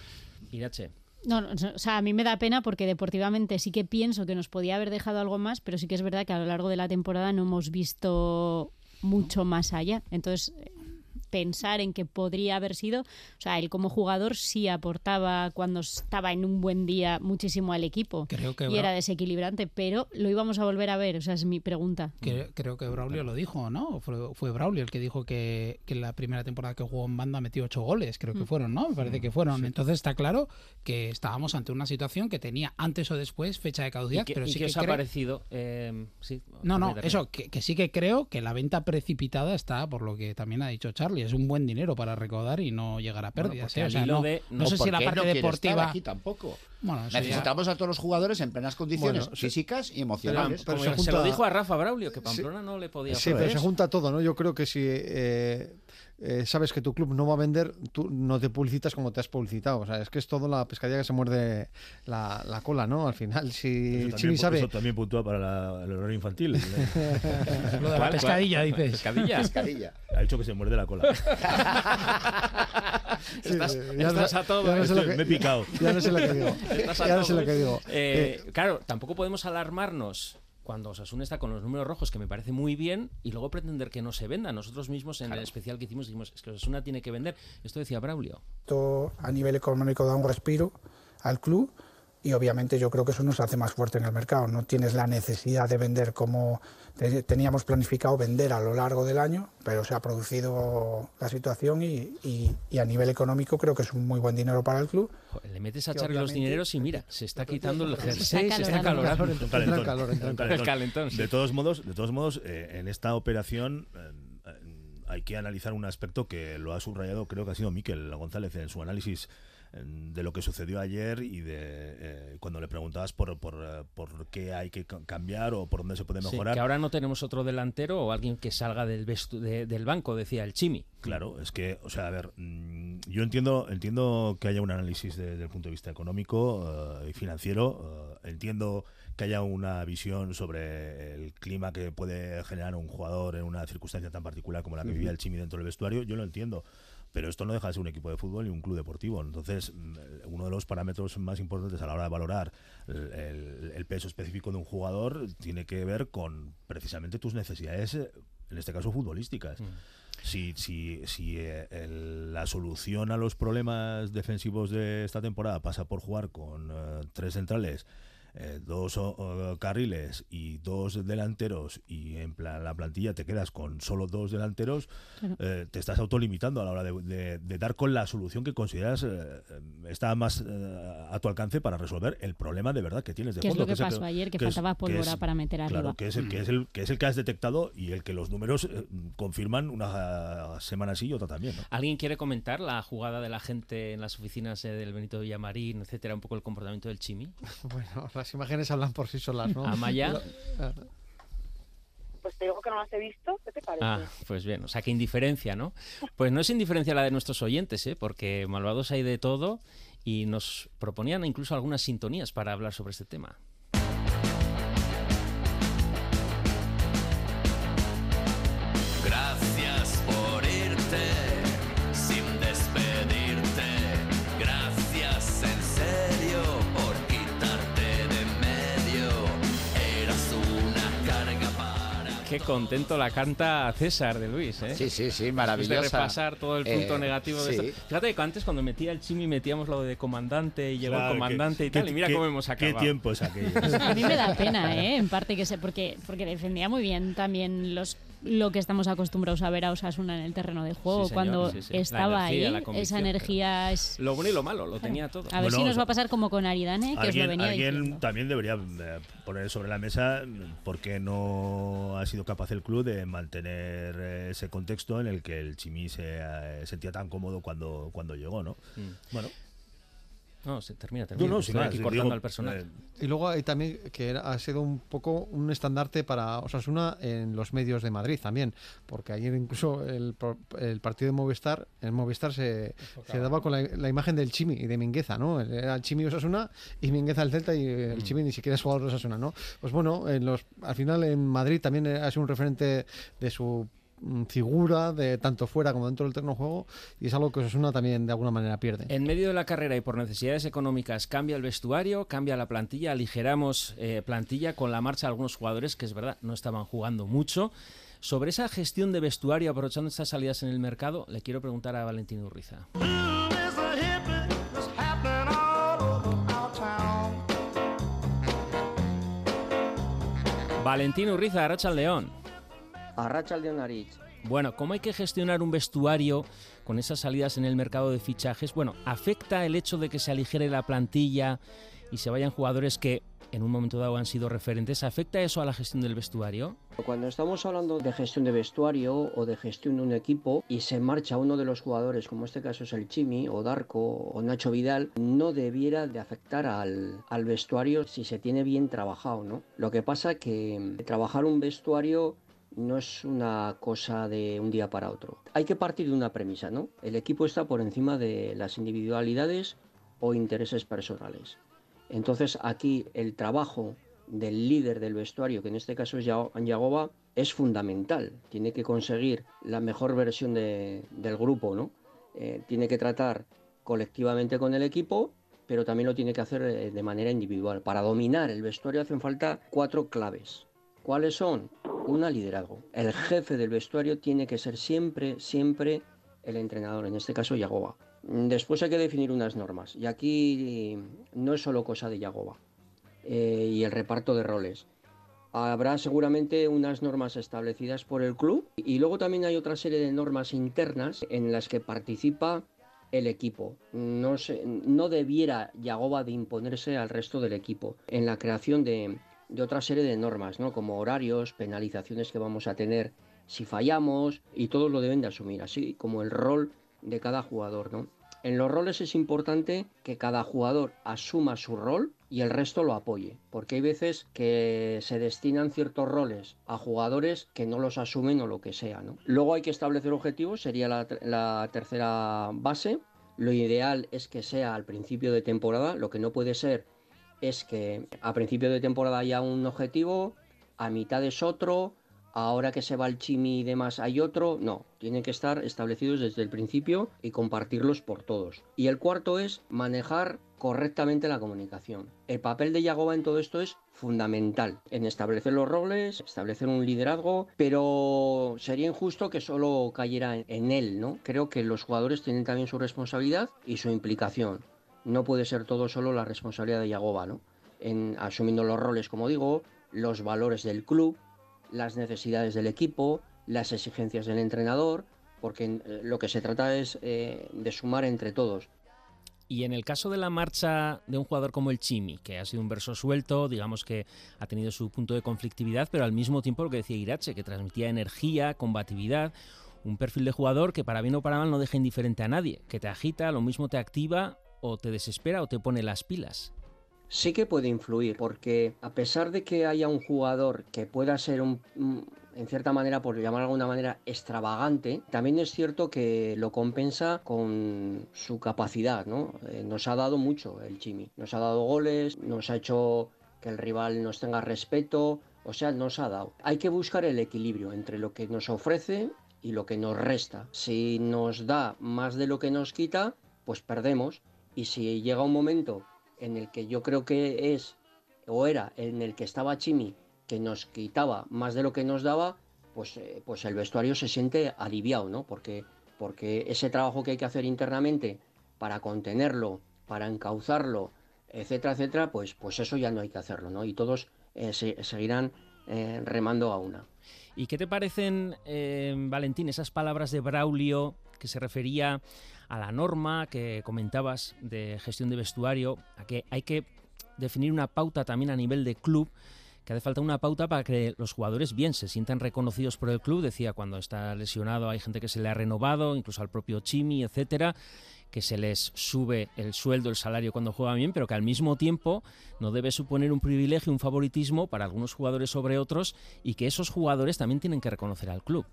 Irache. No, no, o sea, a mí me da pena porque deportivamente sí que pienso que nos podía haber dejado algo más, pero sí que es verdad que a lo largo de la temporada no hemos visto mucho más allá. Entonces, eh, pensar en que podría haber sido, o sea, él como jugador sí aportaba cuando estaba en un buen día muchísimo al equipo Creo que y Bra- era desequilibrante, pero lo íbamos a volver a ver, o sea, es mi pregunta. Que- creo que Braulio lo dijo, ¿no? Fue, fue Braulio el que dijo que, que la primera temporada que jugó en banda metió ocho goles, creo que Mm. fueron, ¿no? Me parece que fueron. Entonces está claro que estábamos ante una situación que tenía antes o después fecha de ¿Y caducidad, qué, pero y sí qué que os ha creo- parecido? Eh, sí, No, no, eso, que, que sí que creo que la venta precipitada está, por lo que también ha dicho Es un buen dinero para recaudar y no llegar a pérdidas. ¿eh? O sea, no, de- no no, sé si la parte no deportiva... aquí tampoco. Bueno, ya- Necesitamos a todos los jugadores en plenas condiciones Bueno, físicas y emocionales. pero se se, junta- lo dijo a Rafa Braulio, que Pamplona no le podía Sí, pero se junta todo, ¿no? Yo creo que si eh, eh, sabes que tu club no va a vender, tú no te publicitas como te has publicitado. O sea, es que es todo la pescadilla que se muerde la, la cola, ¿no? Al final, si Eso Chimi también, sabe... eso también puntúa para la- el horario infantil. Lo de la pescadilla, dices. Pescadilla. Pescadilla. Ha dicho que se muerde la cola. Estás, ya estás no- a todo. ya no ¿eh? sé lo que- Me he picado. Ya no sé lo que digo. Estás a Ya no sé lo que ¿eh? digo. Eh, Claro, tampoco podemos alarmarnos cuando Osasuna está con los números rojos, que me parece muy bien, y luego pretender que no se venda. Nosotros mismos en el especial que hicimos dijimos, es que Osasuna tiene que vender. Esto decía Braulio. Esto a nivel económico da un respiro al club y obviamente yo creo que eso nos hace más fuerte en el mercado. No tienes la necesidad de vender como te- teníamos planificado vender a lo largo del año, pero se ha producido la situación y, y- y a nivel económico creo que es un muy buen dinero para el club. Joder, le metes a Charlie los dineros y mira, se está quitando el Se jersey, se está calorando. calentón. El. De todos modos, de todos modos eh, en esta operación eh, hay que analizar un aspecto que lo ha subrayado, creo que ha sido Miquel González en su análisis de lo que sucedió ayer y de eh, cuando le preguntabas por, por, eh, por qué hay que ca- cambiar o por dónde se puede Sí, mejorar. que ahora no tenemos otro delantero o alguien que salga del, de- del banco, decía el Chimi. Claro, es que, o sea, a ver, mm, yo entiendo, entiendo que haya un análisis de- desde el punto de vista económico eh, y financiero, eh, entiendo que haya una visión sobre el clima que puede generar un jugador en una circunstancia tan particular como la que vivía el Chimi dentro del vestuario, yo lo entiendo. Pero esto no deja de ser un equipo de fútbol y un club deportivo. Entonces, mm, uno de los parámetros más importantes a la hora de valorar el, peso específico de un jugador tiene que ver con precisamente tus necesidades, en este caso futbolísticas. Si, si, si eh, el- la solución a los problemas defensivos de esta temporada pasa por jugar con eh, tres centrales, eh, dos o- o carriles y dos delanteros y en plan, la plantilla te quedas con solo dos delanteros, Claro. eh, te estás autolimitando a la hora de, de- de dar con la solución que consideras eh, está más eh, a tu alcance para resolver el problema de verdad que tienes de ¿Qué es fondo. lo que es el pasó ayer? Que es- faltaba que pólvora es- para meter Claro, arriba. que es, el, que, es el, que es el que has detectado y el que los números eh, confirman una semana sí y otra también. ¿no? ¿Alguien quiere comentar la jugada de la gente en las oficinas eh, del Benito Villamarín, etcétera, un poco el comportamiento del Chimi? Bueno, las imágenes hablan por sí solas, ¿no? Amaya. Pues te digo que no las he visto. ¿Qué te parece? Ah, pues bien, o sea, que indiferencia, ¿no? Pues no es indiferencia la de nuestros oyentes, ¿eh? Porque malvados hay de todo y nos proponían incluso algunas sintonías para hablar sobre este tema. Qué contento la canta César de Luis, ¿eh? Sí, sí, sí, Después de maravillosa. repasar todo el punto Eh, negativo de sí. esto. Fíjate que antes cuando metía el chimi metíamos lo de comandante y llegó Claro, el comandante y qué- tal. Y mira qué- cómo hemos qué acabado. tiempos aquellos. A mí me da pena, ¿eh? En parte que sé, porque, porque defendía muy bien también los lo que estamos acostumbrados a ver a Osasuna en el terreno de juego. Sí, señor, Cuando sí, sí. La estaba energía, ahí, esa energía es... Lo bueno y lo malo, lo tenía todo. A ver si nos va a pasar como con Aridane, que os lo Alguien, venía alguien diciendo. también debería eh, poner sobre la mesa por qué no ha sido capaz el club de mantener eh, ese contexto en el que el Chimi se eh, sentía tan cómodo cuando, cuando llegó, ¿no? Mm. Bueno, No, se termina, termina. No, no, Estoy aquí digo, cortando al personal. eh, Y luego hay también que era- ha sido un poco un estandarte para Osasuna en los medios de Madrid también, porque ayer incluso el, pro- el partido de Movistar, en Movistar se, se daba con la, la imagen del Chimi y de Mingueza, ¿no? Era el Chimi Osasuna y Mingueza el Celta y el Chimi ni siquiera es jugador de Osasuna, ¿no? Pues bueno, en los, al final en Madrid también ha sido un referente de su mm, figura de tanto fuera como dentro del terreno juego y es algo que Osasuna también de alguna manera pierde. En medio de la carrera y por necesidades económicas cambia el vestuario, cambia la plantilla, aligeramos eh, plantilla con la marcha de algunos jugadores que es verdad no estaban jugando mucho. Sobre esa gestión de vestuario, aprovechando estas salidas en el mercado, le quiero preguntar a Valentín Urriza. Valentín Urriza, Arracha León. Arracha de Onarich. Bueno, ¿cómo hay que gestionar un vestuario con esas salidas en el mercado de fichajes? Bueno, ¿afecta el hecho de que se aligere la plantilla y se vayan jugadores que en un momento dado han sido referentes? ¿Afecta eso a la gestión del vestuario? Cuando estamos hablando de gestión de vestuario o de gestión de un equipo y se marcha uno de los jugadores, como este caso es el Chimi o Darko o Nacho Vidal, no debiera de afectar al, al vestuario si se tiene bien trabajado, ¿no? Lo que pasa que trabajar un vestuario no es una cosa de un día para otro. Hay que partir de una premisa, ¿no? El equipo está por encima de las individualidades o intereses personales. Entonces aquí el trabajo del líder del vestuario, que en este caso es Yago- Yagoba, es fundamental. Tiene que conseguir la mejor versión de- del grupo, ¿no? Eh, tiene que tratar colectivamente con el equipo, pero también lo tiene que hacer eh, de manera individual. Para dominar el vestuario hacen falta cuatro claves. ¿Cuáles son? Una, liderazgo. El jefe del vestuario tiene que ser siempre, siempre el entrenador, en este caso Yagoba. Después hay que definir unas normas. Y aquí no es solo cosa de Yagoba eh, y el reparto de roles. Habrá seguramente unas normas establecidas por el club y luego también hay otra serie de normas internas en las que participa el equipo. No, se- no debiera Yagoba de imponerse al resto del equipo en la creación de, de otra serie de normas, ¿no? como horarios, penalizaciones que vamos a tener si fallamos y todos lo deben de asumir, así como el rol de cada jugador. ¿no? En los roles es importante que cada jugador asuma su rol y el resto lo apoye, porque hay veces que se destinan ciertos roles a jugadores que no los asumen o lo que sea. ¿no? Luego hay que establecer objetivos, sería la, la tercera base. Lo ideal es que sea al principio de temporada, lo que no puede ser es que a principio de temporada haya un objetivo, a mitad es otro, ahora que se va el chimi y demás hay otro. No, tienen que estar establecidos desde el principio y compartirlos por todos. Y el cuarto es manejar correctamente la comunicación. El papel de Yagoba en todo esto es fundamental en establecer los roles, establecer un liderazgo, pero sería injusto que solo cayera en él, ¿no? Creo que los jugadores tienen también su responsabilidad y su implicación. No puede ser todo solo la responsabilidad de Yagoba, ¿no? En asumiendo los roles, como digo, los valores del club, las necesidades del equipo, las exigencias del entrenador, porque eh, lo que se trata es eh, de sumar entre todos. Y en el caso de la marcha de un jugador como el Chimi, que ha sido un verso suelto, digamos que ha tenido su punto de conflictividad, pero al mismo tiempo lo que decía Irache, que transmitía energía, combatividad, un perfil de jugador que para bien o para mal no deja indiferente a nadie, que te agita, lo mismo te activa o te desespera o te pone las pilas. sí que puede influir, porque a pesar de que haya un jugador que pueda ser un, en cierta manera, por llamar de alguna manera, extravagante, también es cierto que lo compensa con su capacidad, ¿no? Eh, nos ha dado mucho el Chimi, nos ha dado goles, nos ha hecho que el rival nos tenga respeto, o sea, nos ha dado. Hay que buscar el equilibrio entre lo que nos ofrece y lo que nos resta. Si nos da más de lo que nos quita, pues perdemos. Y si llega un momento en el que yo creo que es o era en el que estaba Chimi que nos quitaba más de lo que nos daba, pues, eh, pues el vestuario se siente aliviado, ¿no? Porque, porque ese trabajo que hay que hacer internamente para contenerlo, para encauzarlo, etcétera, etcétera, pues, pues eso ya no hay que hacerlo, ¿no? Y todos eh, se- seguirán eh, remando a una. ¿Y qué te parecen, Valentín, esas palabras de Braulio que se refería a la norma que comentabas de gestión de vestuario, a que hay que definir una pauta también a nivel de club? que hace falta una pauta para que los jugadores bien se sientan reconocidos por el club. Decía, cuando está lesionado hay gente que se le ha renovado, incluso al propio Chimi, etcétera, que se les sube el sueldo, el salario cuando juegan bien, pero que al mismo tiempo no debe suponer un privilegio, un favoritismo para algunos jugadores sobre otros y que esos jugadores también tienen que reconocer al club.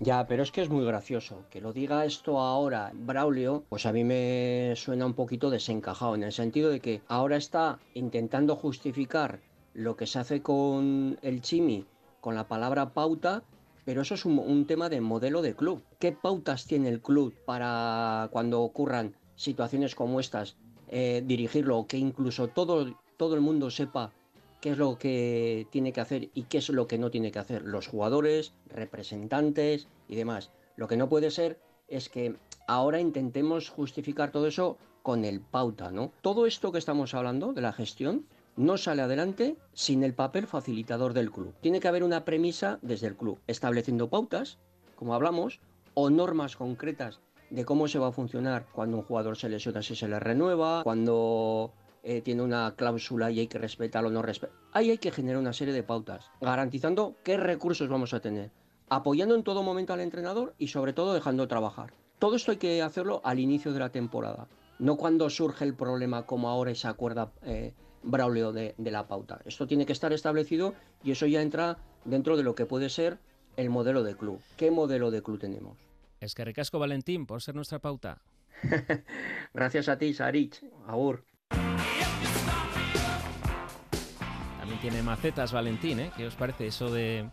Ya, pero es que es muy gracioso. Que lo diga esto ahora Braulio, pues a mí me suena un poquito desencajado, en el sentido de que ahora está intentando justificar lo que se hace con el Chimi, con la palabra pauta, pero eso es un, un tema de modelo de club. ¿Qué pautas tiene el club para cuando ocurran situaciones como estas, eh, dirigirlo, que incluso todo, todo el mundo sepa qué es lo que tiene que hacer y qué es lo que no tiene que hacer los jugadores, representantes y demás. Lo que no puede ser es que ahora intentemos justificar todo eso con el pauta, ¿no? Todo esto que estamos hablando de la gestión no sale adelante sin el papel facilitador del club. Tiene que haber una premisa desde el club, estableciendo pautas, como hablamos, o normas concretas de cómo se va a funcionar cuando un jugador se lesiona si se le renueva, cuando eh, tiene una cláusula y hay que respetarlo o no respetar. Ahí hay que generar una serie de pautas, garantizando qué recursos vamos a tener, apoyando en todo momento al entrenador y sobre todo dejando trabajar. Todo esto hay que hacerlo al inicio de la temporada, no cuando surge el problema como ahora se acuerda eh, Braulio de, de la pauta. Esto tiene que estar establecido y eso ya entra dentro de lo que puede ser el modelo de club. ¿Qué modelo de club tenemos? Es que recasco Valentín por ser nuestra pauta. Gracias a ti, Sarich. Agur. Tiene macetas Valentín, ¿eh? ¿Qué os parece eso de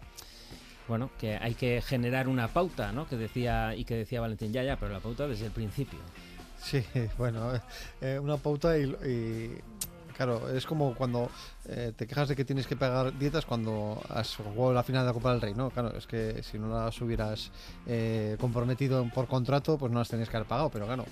bueno, que hay que generar una pauta, ¿no? Que decía y que decía Valentín, ya, ya, pero la pauta desde el principio. Sí, bueno, eh, una pauta y, y, claro, es como cuando eh, te quejas de que tienes que pagar dietas cuando has jugado la final de la Copa del Rey, ¿no? Claro, es que si no las hubieras eh, comprometido por contrato, pues no las tenías que haber pagado, pero claro.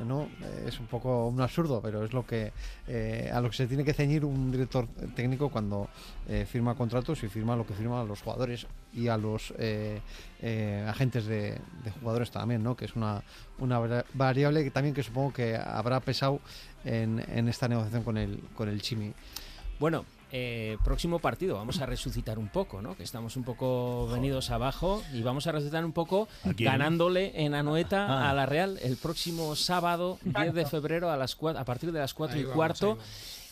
¿No? Es un poco un absurdo, pero es lo que eh, a lo que se tiene que ceñir un director técnico cuando eh, firma contratos y firma lo que firma los jugadores y a los eh, eh, agentes de, de jugadores también, ¿no? que es una, una vari- variable que también que supongo que habrá pesado en, en esta negociación con el, con el Chimi. Bueno, eh, próximo partido, vamos a resucitar un poco, ¿no? Que estamos un poco venidos abajo y vamos a resucitar un poco ganándole en Anoeta Ah. a la Real el próximo sábado 10 de febrero a las a partir de las 4 y cuarto.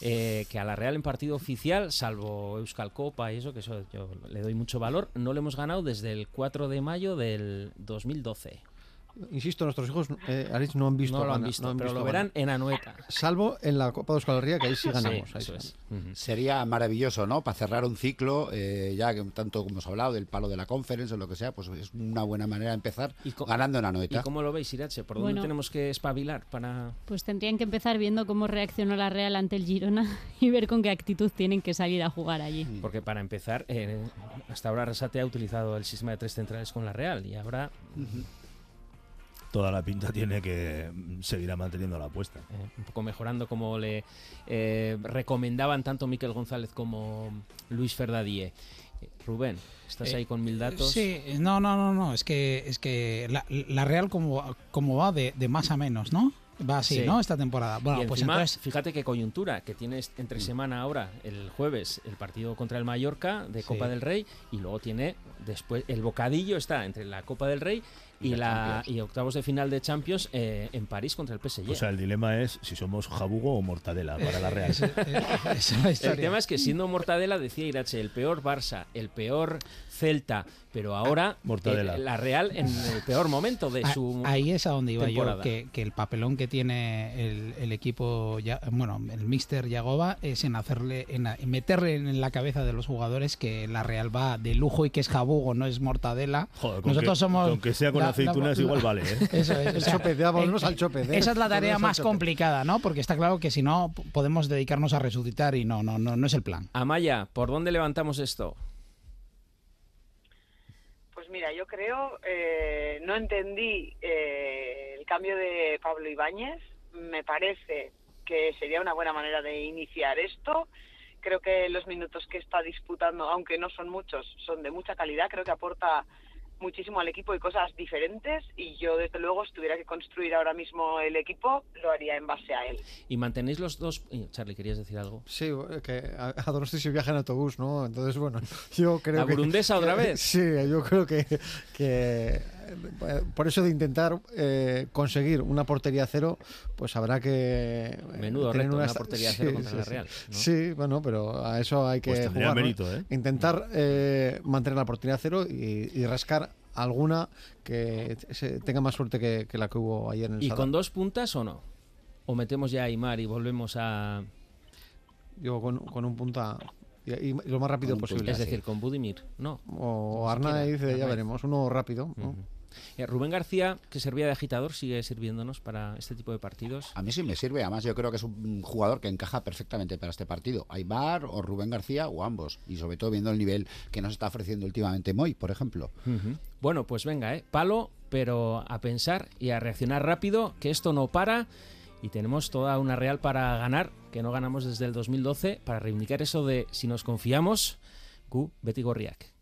eh, que a la Real en partido oficial, salvo Euskal Copa y eso, que eso yo le doy mucho valor, no le hemos ganado desde el 4 de mayo del 2012. Insisto, nuestros hijos, eh, Aritz, no han visto. No lo han visto, no han pero visto lo verán en Anoeta. Salvo en la Copa de Euskal Herria, que ahí sí Sí, ganamos. ahí eso sí. es. Sería maravilloso, ¿no? Para cerrar un ciclo, eh, ya que tanto como hemos hablado del palo de la conference o lo que sea, pues es una buena manera de empezar ganando en ¿Y Anoeta. cómo lo veis, Irache? ¿Por dónde Bueno. tenemos que espabilar para...? Pues tendrían que empezar viendo cómo reaccionó la Real ante el Girona y ver con qué actitud tienen que salir a jugar allí. Porque para empezar, eh, hasta ahora Resate ha utilizado el sistema de tres centrales con la Real y ahora Toda la pinta tiene que mm, seguirá manteniendo la apuesta. eh, un poco mejorando como le eh, recomendaban tanto Miquel González como Luis Ferdadie. Eh, Rubén, ¿estás Eh, ahí con mil datos? Sí, no, no, no, no. Es que, es que la, la Real como, como va de, de más a menos, ¿no? Va así, Sí. ¿no? Esta temporada. Bueno, y pues encima, entonces. fíjate qué coyuntura, que tienes entre semana ahora, el jueves, el partido contra el Mallorca de Copa Sí. del Rey, y luego tiene después, el bocadillo está entre la Copa del Rey y, la y octavos de final de Champions eh, en París contra el PSG. O sea, el dilema es si somos jabugo o mortadela para la Real. El tema es que siendo Mortadela, decía Irache, el peor Barça, el peor Celta, pero ahora Mortadela. eh, la Real en el peor momento de Ah, su Ahí es a donde iba temporada. yo, que, que el papelón que tiene el, el equipo, ya, bueno, el Mister Yagoba es en hacerle, en, meterle en la cabeza de los jugadores que la Real va de lujo y que es jabugo, no es mortadela. Joder, con Nosotros que- somos con que sea con la- aceitunas la- igual vale, ¿eh? Eso es. El o sea, volvemos eh, al chope. ¿eh? Esa es la tarea más complicada, ¿no? Porque está claro que si no podemos dedicarnos a resucitar y no, no, no, no es el plan. Amaya, ¿por dónde levantamos esto? Mira, yo creo, eh, no entendí eh, el cambio de Pablo Ibáñez. Me parece que sería una buena manera de iniciar esto. Creo que los minutos que está disputando, aunque no son muchos, son de mucha calidad. Creo que aporta muchísimo al equipo y cosas diferentes. Y yo, desde luego, si tuviera que construir ahora mismo el equipo, lo haría en base a él. Y mantenéis los dos. y, Charlie, ¿querías decir algo? Sí, eh, que a, a Donosti se viaja en autobús, ¿no? Entonces, bueno, yo creo ¿A que... Burundesa otra vez? Sí, yo creo que, que eh, por eso de intentar eh, conseguir una portería cero, pues habrá que... eh, Menudo tener reto, una portería cero contra la Real, ¿no? Sí, bueno, pero a eso hay que Pues jugar, ¿no? mérito, ¿eh? Intentar eh, mantener la portería cero y, y rascar alguna que tenga más suerte que, que la que hubo ayer en el ¿Y Sadar. con dos puntas o no? ¿O metemos ya a Aymar y volvemos a. Yo con, con un punta y, y lo más rápido posible. Es decir, con Budimir, no. O Arnaiz, siquiera, eh, ya veremos, uno rápido. ¿no? Eh, Rubén García, que servía de agitador, sigue sirviéndonos para este tipo de partidos. A mí sí me sirve, además yo creo que es un jugador que encaja perfectamente para este partido. Aymar o Rubén García o ambos. Y sobre todo viendo el nivel que nos está ofreciendo últimamente Moy, por ejemplo. Bueno, pues venga, ¿eh? palo, pero a pensar y a reaccionar rápido, que esto no para y tenemos toda una Real para ganar, que no ganamos desde el 2012, para reivindicar eso de si nos confiamos, Gu Beti Gorriak.